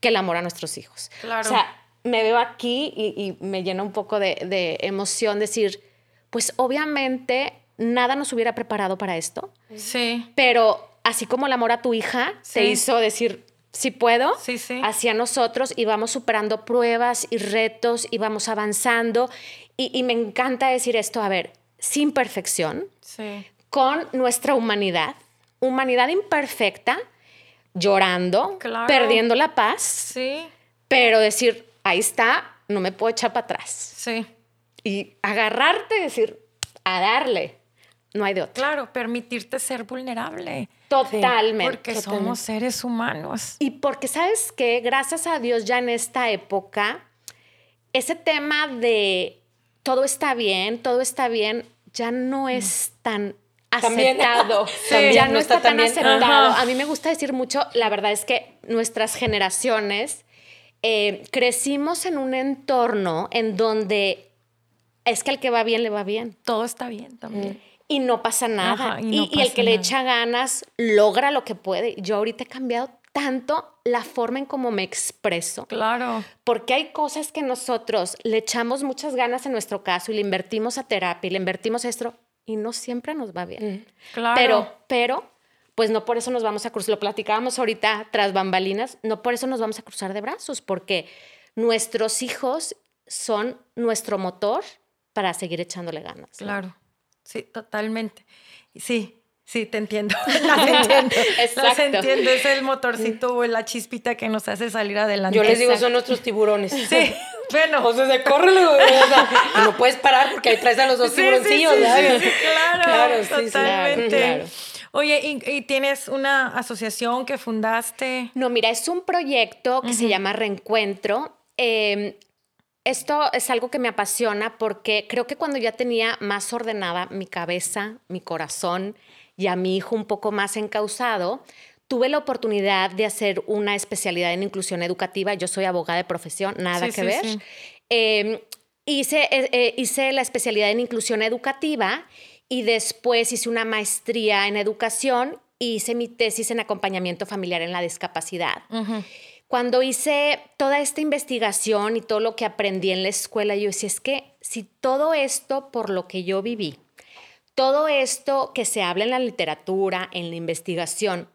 que el amor a nuestros hijos. Claro. O sea, me veo aquí y, me llena un poco de, emoción decir, pues obviamente nada nos hubiera preparado para esto. Sí. Pero así como el amor a tu hija te hizo decir, si puedo, sí, sí. hacia nosotros y vamos superando pruebas y retos y vamos avanzando. Y, y me encanta decir esto, a ver, sin perfección, sí. con nuestra humanidad, humanidad imperfecta, llorando, perdiendo la paz. Sí. Pero decir, ahí está, no me puedo echar para atrás. Sí. Y agarrarte y decir, a darle. No hay de otro. Claro, permitirte ser vulnerable. Totalmente. porque somos seres humanos. Y porque, ¿sabes que Gracias a Dios ya en esta época, ese tema de todo está bien, todo está bien, ya no es tan aceptado. ya no, está, tan aceptado. A mí me gusta decir mucho, la verdad es que nuestras generaciones eh, crecimos en un entorno en donde es que al que va bien le va bien. Todo está bien también. Y no pasa nada. y, el que le echa ganas logra lo que puede. Yo ahorita he cambiado tanto la forma en cómo me expreso. Claro. Porque hay cosas que nosotros le echamos muchas ganas en nuestro caso y le invertimos a terapia y le invertimos a esto y no siempre nos va bien. Claro. Pero, pero, pues no por eso nos vamos a cruzar, lo platicábamos ahorita tras bambalinas, no por eso nos vamos a cruzar de brazos, porque nuestros hijos son nuestro motor para seguir echándole ganas. Claro, sí, totalmente. Sí, Sí, te entiendo. Las entiendo. Las entiendo. Es el motorcito o la chispita que nos hace salir adelante. Yo les digo, son nuestros tiburones. Sí. Bueno. O sea, córrele, güey. O sea, no puedes parar porque ahí traes a los dos tiburoncillos, sí, sí, claro, claro, totalmente. Oye, ¿y, tienes una asociación que fundaste? No, mira, es un proyecto que se llama Reencuentro. Em, esto es algo que me apasiona porque creo que cuando ya tenía más ordenada mi cabeza, mi corazón, y a mi hijo un poco más encausado, tuve la oportunidad de hacer una especialidad en inclusión educativa. Yo soy abogada de profesión, nada que ver. Em, hice, eh, eh, hice la especialidad en inclusión educativa y después hice una maestría en educación y hice mi tesis en acompañamiento familiar en la discapacidad. Cuando hice toda esta investigación y todo lo que aprendí en la escuela, yo decía, es que si todo esto por lo que yo viví, todo esto que se habla en la literatura, en la investigación,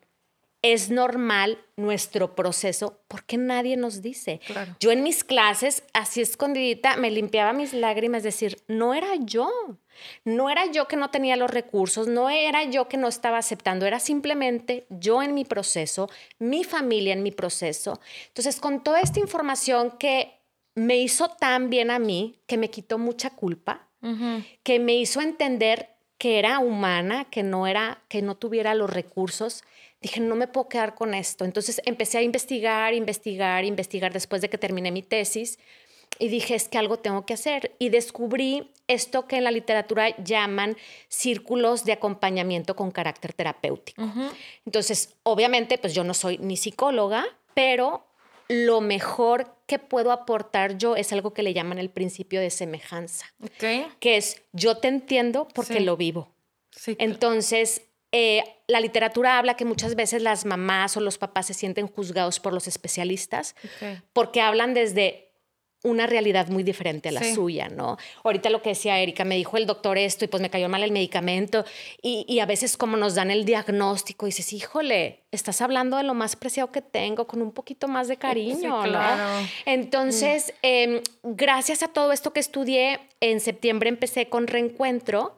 es normal nuestro proceso porque nadie nos dice. Claro. Yo en mis clases, así escondidita, me limpiaba mis lágrimas, decir, no era yo. No era yo que no tenía los recursos, no era yo que no estaba aceptando, era simplemente yo en mi proceso, mi familia en mi proceso. Entonces, con toda esta información que me hizo tan bien a mí, que me quitó mucha culpa, que me hizo entender que era humana, que no era que no tuviera los recursos, dije, no me puedo quedar con esto. Entonces empecé a investigar, investigar, investigar después de que terminé mi tesis y dije, es que algo tengo que hacer. Y descubrí esto que en la literatura llaman círculos de acompañamiento con carácter terapéutico. Entonces, obviamente, pues yo no soy ni psicóloga, pero lo mejor que puedo aportar yo es algo que le llaman el principio de semejanza, que es yo te entiendo porque Sí. lo vivo. Sí. claro. Entonces, eh, la literatura habla que muchas veces las mamás o los papás se sienten juzgados por los especialistas porque hablan desde una realidad muy diferente a la Sí. suya, ¿no? Ahorita lo que decía Erika, me dijo el doctor esto y pues me cayó mal el medicamento y, y a veces como nos dan el diagnóstico, dices, híjole, estás hablando de lo más preciado que tengo con un poquito más de cariño, claro. ¿no? Entonces, em, gracias a todo esto que estudié, en septiembre empecé con Reencuentro,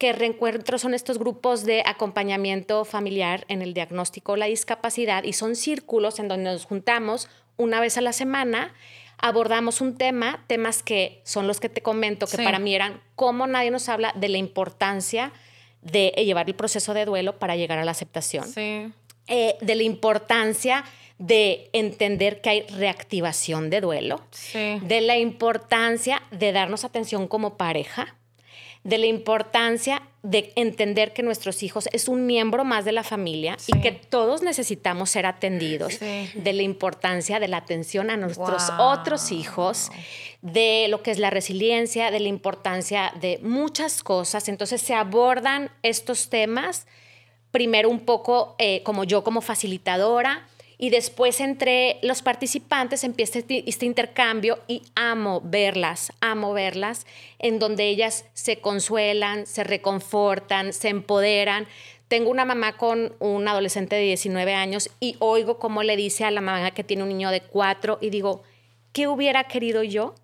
que Reencuentro son estos grupos de acompañamiento familiar en el diagnóstico de la discapacidad y son círculos en donde nos juntamos una vez a la semana, abordamos un tema, temas que son los que te comento, que Sí. para mí eran cómo nadie nos habla de la importancia de llevar el proceso de duelo para llegar a la aceptación Sí. eh, de la importancia de entender que hay reactivación de duelo, Sí. de la importancia de darnos atención como pareja, de la importancia de entender que nuestros hijos es un miembro más de la familia Sí. y que todos necesitamos ser atendidos, Sí. de la importancia de la atención a nuestros Wow. otros hijos, de lo que es la resiliencia, de la importancia de muchas cosas. Entonces se abordan estos temas primero un poco eh, como yo como facilitadora y después entre los participantes empieza este, este intercambio y amo verlas, amo verlas en donde ellas se consuelan, se reconfortan, se empoderan. Tengo una mamá con un adolescente de 19 años y oigo cómo le dice a la mamá que tiene un niño de 4 y digo, ¿qué hubiera querido yo?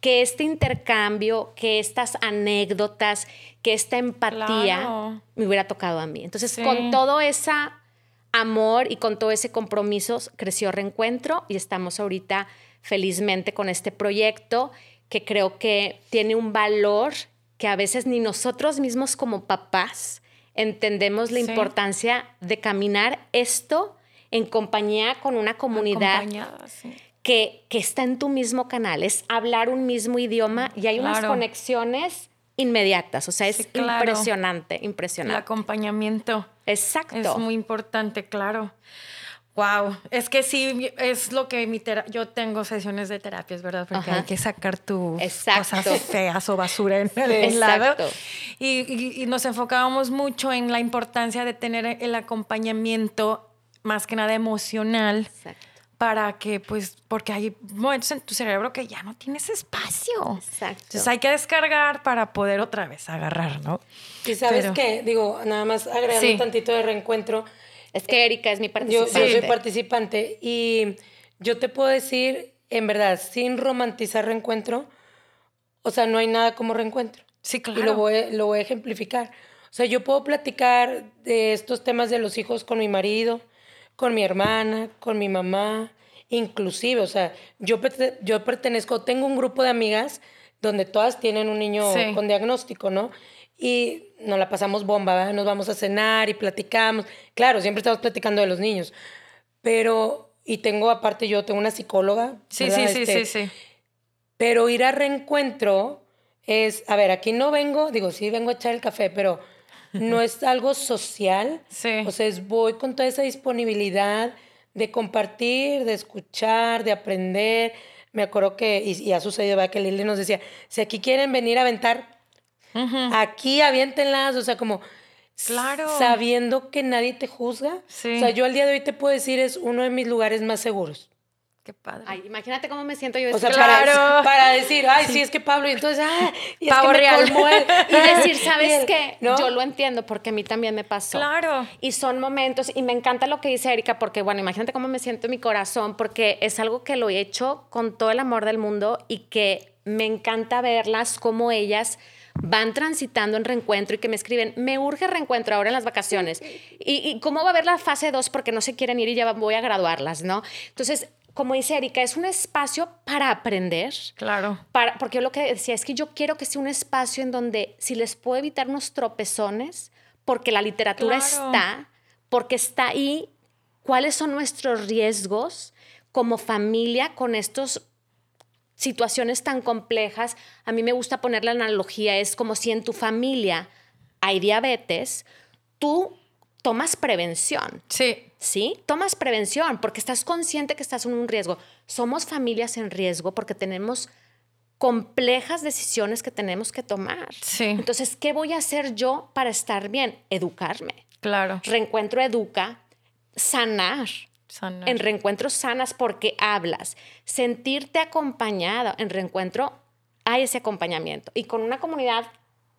que este intercambio, que estas anécdotas, que esta empatía Claro. me hubiera tocado a mí. Entonces, Sí. con todo ese amor y con todo ese compromiso, creció Reencuentro y estamos ahorita felizmente con este proyecto que creo que tiene un valor que a veces ni nosotros mismos como papás entendemos la Sí. importancia de caminar esto en compañía con una comunidad sí. que, que está en tu mismo canal, es hablar un mismo idioma y hay unas conexiones inmediatas, o sea, es Sí, claro. impresionante, El impresionante. acompañamiento. Exacto. Es muy importante, claro. Wow, es que sí, es lo que mi tera yo tengo sesiones de terapias, ¿verdad? Porque Ajá. hay que sacar tus Exacto. cosas feas o basura en el Exacto. lado. Y, y- y nos enfocábamos mucho en la importancia de tener el acompañamiento, más que nada emocional, Exacto. Para que, pues, porque hay momentos en tu cerebro que ya no tienes espacio. Exacto. Entonces hay que descargar para poder otra vez agarrar, ¿no? Y sabes Pero- que, digo, nada más agregando Sí. un tantito de reencuentro, Es que Erika es mi yo, participante. yo soy participante y yo te puedo decir, en verdad, sin romantizar reencuentro, o sea, no hay nada como reencuentro. Sí, Y lo voy, lo voy a ejemplificar. O sea, yo puedo platicar de estos temas de los hijos con mi marido, con mi hermana, con mi mamá, inclusive, o sea, yo, yo pertenezco, tengo un grupo de amigas donde todas tienen un niño Sí. con diagnóstico, ¿no? Y nos la pasamos bomba, ¿verdad? Nos vamos a cenar y platicamos. Claro, siempre estamos platicando de los niños. Pero, y tengo aparte yo, tengo una psicóloga. Sí, ¿verdad? sí, sí, Este, sí, sí. pero ir a reencuentro es, a ver, aquí no vengo, digo, sí vengo a echar el café, pero no es algo social. Sí. O sea, es voy con toda esa disponibilidad de compartir, de escuchar, de aprender. Me acuerdo que, y, y ha sucedido, ¿verdad? Que Lili nos decía, si aquí quieren venir a aventar, aquí aviéntenlas, o sea, como Claro. sabiendo que nadie te juzga. Sí. O sea, yo al día de hoy te puedo decir, es uno de mis lugares más seguros. Qué padre. Ay, imagínate cómo me siento yo. O sea, Claro. para, para decir, ay, sí, es que Pablo, y entonces, ah, y es Pavo que me real. el- y decir, y ¿sabes el- qué? ¿no? Yo lo entiendo porque a mí también me pasó. Claro. Y son momentos, y me encanta lo que dice Erika, porque bueno, imagínate cómo me siento en mi corazón, porque es algo que lo he hecho con todo el amor del mundo y que me encanta verlas, cómo ellas van transitando en reencuentro y que me escriben, me urge reencuentro ahora en las vacaciones. Y, y cómo va a haber la fase 2 porque no se quieren ir y ya voy a graduarlas, ¿no? Entonces, como dice Erika, es un espacio para aprender, Claro. para, porque yo lo que decía es que yo quiero que sea un espacio en donde si les puedo evitar unos tropezones, porque la literatura Claro. está, porque está ahí, cuáles son nuestros riesgos como familia con estos situaciones tan complejas. A mí me gusta poner la analogía, es como si en tu familia hay diabetes, tú tomas prevención. Sí. ¿Sí? Tomas prevención porque estás consciente que estás en un riesgo. Somos familias en riesgo porque tenemos complejas decisiones que tenemos que tomar. Sí. Entonces, ¿qué voy a hacer yo para estar bien? Educarme. Claro. Reencuentro educa, sanar. Sanar. En reencuentros sanas porque hablas. Sentirte acompañado. En reencuentro hay ese acompañamiento. Y con una comunidad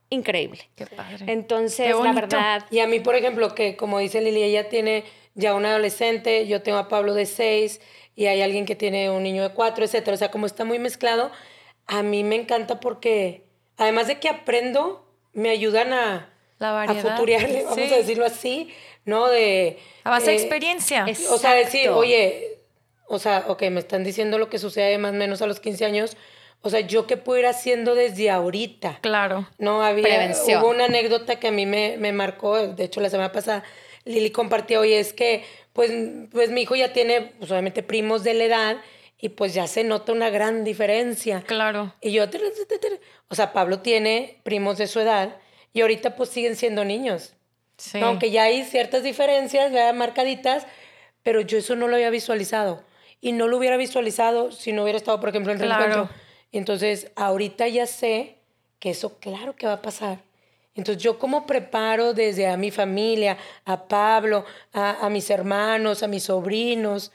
increíble. Qué padre. Entonces, Qué la verdad, Y a mí, por ejemplo, que como dice Lili, ella tiene ya un adolescente, yo tengo a Pablo de seis y hay alguien que tiene un niño de cuatro, etcétera. O sea, como está muy mezclado, a mí me encanta porque además de que aprendo, me ayudan a, La a futurearle, vamos Sí. a decirlo así, ¿no? De, A base de eh, experiencia. O sea, decir, oye, o sea, ok, me están diciendo lo que sucede más o menos a los 15 años. O sea, yo qué puedo ir haciendo desde ahorita. Claro. No, había, Prevención. hubo una anécdota que a mí me, me marcó, de hecho la semana pasada Lili compartió hoy, es que pues, pues mi hijo ya tiene, pues obviamente primos de la edad y pues ya se nota una gran diferencia. Claro. Y yo, o sea, Pablo tiene primos de su edad y ahorita pues siguen siendo niños. Sí. ¿no? Aunque ya hay ciertas diferencias, ya marcaditas, pero yo eso no lo había visualizado. Y no lo hubiera visualizado si no hubiera estado, por ejemplo, en el Claro. reencuentro. Entonces, ahorita ya sé que eso, claro que va a pasar. Entonces, yo como preparo desde a mi familia, a Pablo, a, a mis hermanos, a mis sobrinos,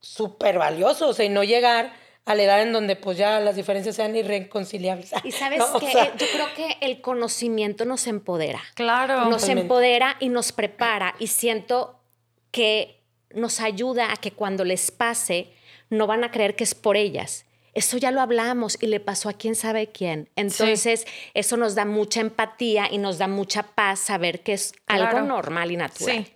súper valioso, o sea, y no llegar a la edad en donde pues ya las diferencias sean irreconciliables. Y sabes No, o que sea, yo creo que el conocimiento nos empodera. Claro. Nos Totalmente. empodera y nos prepara. Y siento que nos ayuda a que cuando les pase, no van a creer que es por ellas. Eso ya lo hablamos y le pasó a quién sabe quién. Entonces, eso nos da mucha empatía y nos da mucha paz saber que es algo normal y natural. Sí.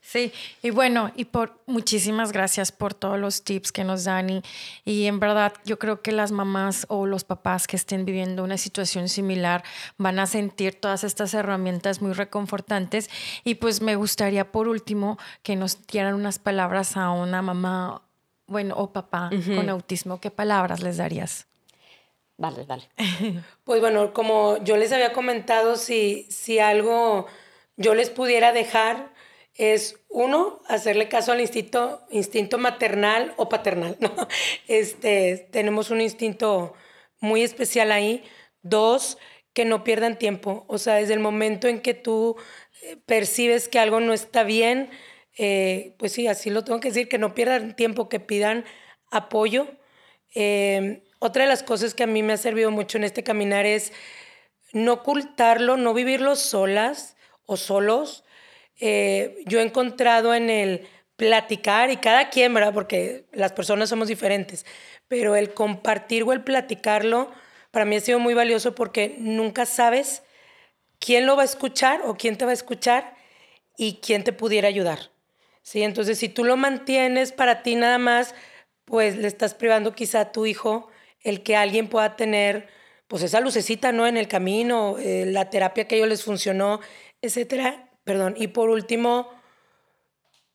Sí, y bueno, y por muchísimas gracias por todos los tips que nos dan y, y en verdad yo creo que las mamás o los papás que estén viviendo una situación similar van a sentir todas estas herramientas muy reconfortantes y pues me gustaría por último que nos dieran unas palabras a una mamá, bueno, o papá con autismo, ¿qué palabras les darías? Dale, dale. Pues bueno, como yo les había comentado, si, si algo yo les pudiera dejar es uno, hacerle caso al instinto, instinto maternal o paternal, ¿no? Este, tenemos un instinto muy especial ahí. Dos, que no pierdan tiempo. O sea, desde el momento en que tú eh, percibes que algo no está bien, eh, pues sí, así lo tengo que decir, que no pierdan tiempo, que pidan apoyo. Eh, otra de las cosas que a mí me ha servido mucho en este caminar es no ocultarlo, no vivirlo solas o solos. Eh, yo he encontrado en el platicar, y cada quien, ¿verdad? Porque las personas somos diferentes, pero el compartir o el platicarlo para mí ha sido muy valioso porque nunca sabes quién lo va a escuchar o quién te va a escuchar y quién te pudiera ayudar. ¿Sí? Entonces, si tú lo mantienes para ti nada más, pues le estás privando quizá a tu hijo el que alguien pueda tener pues esa lucecita, ¿no? En el camino, eh, la terapia que a ellos les funcionó, etcétera. Perdón. Y por último,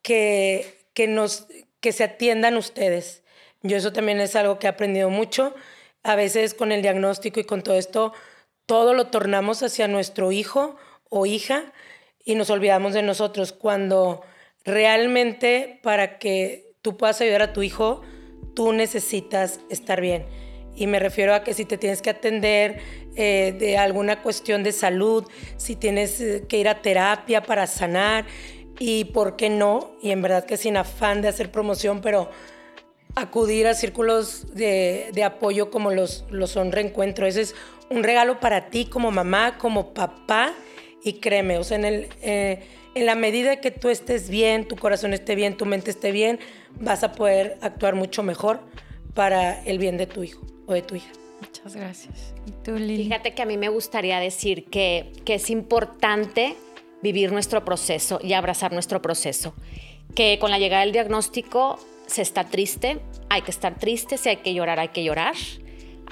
que, que, nos, que se atiendan ustedes. Yo eso también es algo que he aprendido mucho. A veces con el diagnóstico y con todo esto, todo lo tornamos hacia nuestro hijo o hija y nos olvidamos de nosotros cuando realmente para que tú puedas ayudar a tu hijo, tú necesitas estar bien. Y me refiero a que si te tienes que atender eh, de alguna cuestión de salud, si tienes eh, que ir a terapia para sanar, y por qué no, y en verdad que sin afán de hacer promoción, pero acudir a círculos de, apoyo como los, los son Reencuentro. Ese es un regalo para ti como mamá, como papá. Y créeme, o sea, en, el, eh, en la medida que tú estés bien, tu corazón esté bien, tu mente esté bien, vas a poder actuar mucho mejor para el bien de tu hijo o de tu hija. Muchas gracias. ¿Y tú, Fíjate que a mí me gustaría decir que, que es importante vivir nuestro proceso y abrazar nuestro proceso. Que con la llegada del diagnóstico se está triste, hay que estar triste, si hay que llorar, hay que llorar.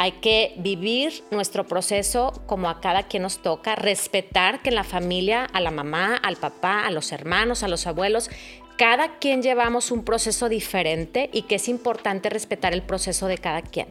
Hay que vivir nuestro proceso como a cada quien nos toca, respetar que en la familia, a la mamá, al papá, a los hermanos, a los abuelos, cada quien llevamos un proceso diferente y que es importante respetar el proceso de cada quien.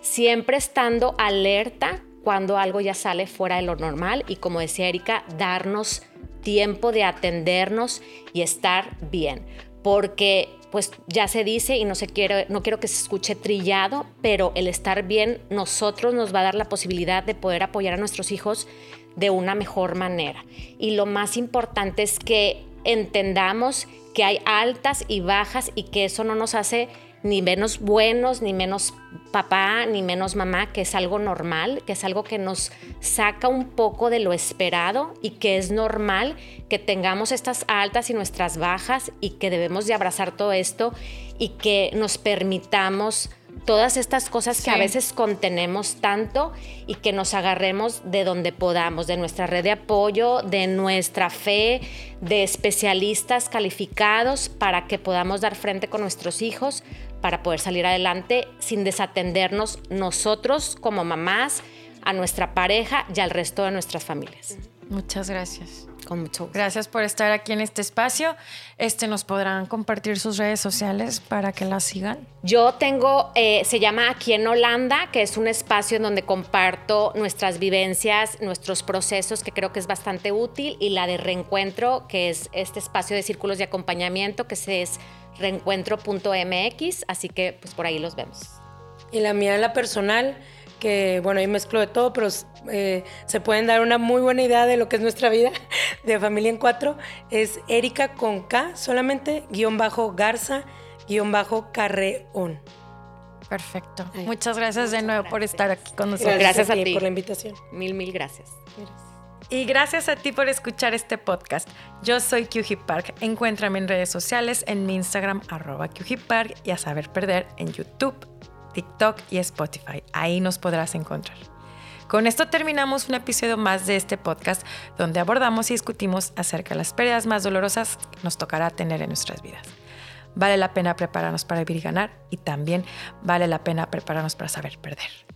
Siempre estando alerta cuando algo ya sale fuera de lo normal y como decía Erika, darnos tiempo de atendernos y estar bien. Porque pues ya se dice y no, se quiere, no quiero que se escuche trillado, pero el estar bien nosotros nos va a dar la posibilidad de poder apoyar a nuestros hijos de una mejor manera. Y lo más importante es que entendamos que hay altas y bajas y que eso no nos hace ni menos buenos, ni menos papá, ni menos mamá, que es algo normal, que es algo que nos saca un poco de lo esperado y que es normal que tengamos estas altas y nuestras bajas y que debemos de abrazar todo esto y que nos permitamos todas estas cosas que a veces contenemos tanto y que nos agarremos de donde podamos, de nuestra red de apoyo, de nuestra fe, de especialistas calificados para que podamos dar frente con nuestros hijos, para poder salir adelante sin desatendernos nosotros como mamás, a nuestra pareja y al resto de nuestras familias. Muchas gracias. Con mucho gusto. Gracias por estar aquí en este espacio. Este, ¿Nos podrán compartir sus redes sociales para que las sigan? Yo tengo, eh, se llama Aquí en Holanda, que es un espacio en donde comparto nuestras vivencias, nuestros procesos, que creo que es bastante útil, y la de reencuentro, que es este espacio de círculos de acompañamiento, que es reencuentro.mx, así que pues por ahí los vemos. Y la mía, la personal, que bueno, ahí mezclo de todo, pero eh, se pueden dar una muy buena idea de lo que es nuestra vida de familia en cuatro. Es Erika con K, solamente guion bajo Garza, guion bajo Carreón. Perfecto. Muchas gracias de nuevo por estar aquí con nosotros. Gracias, a, ti por la invitación. Mil, mil gracias. Y gracias a ti por escuchar este podcast. Yo soy QG Park. Encuéntrame en redes sociales, en mi Instagram, arroba QG Park y a saber perder en YouTube TikTok y Spotify. Ahí nos podrás encontrar. Con esto terminamos un episodio más de este podcast donde abordamos y discutimos acerca de las pérdidas más dolorosas que nos tocará tener en nuestras vidas. Vale la pena prepararnos para vivir y ganar y también vale la pena prepararnos para saber perder.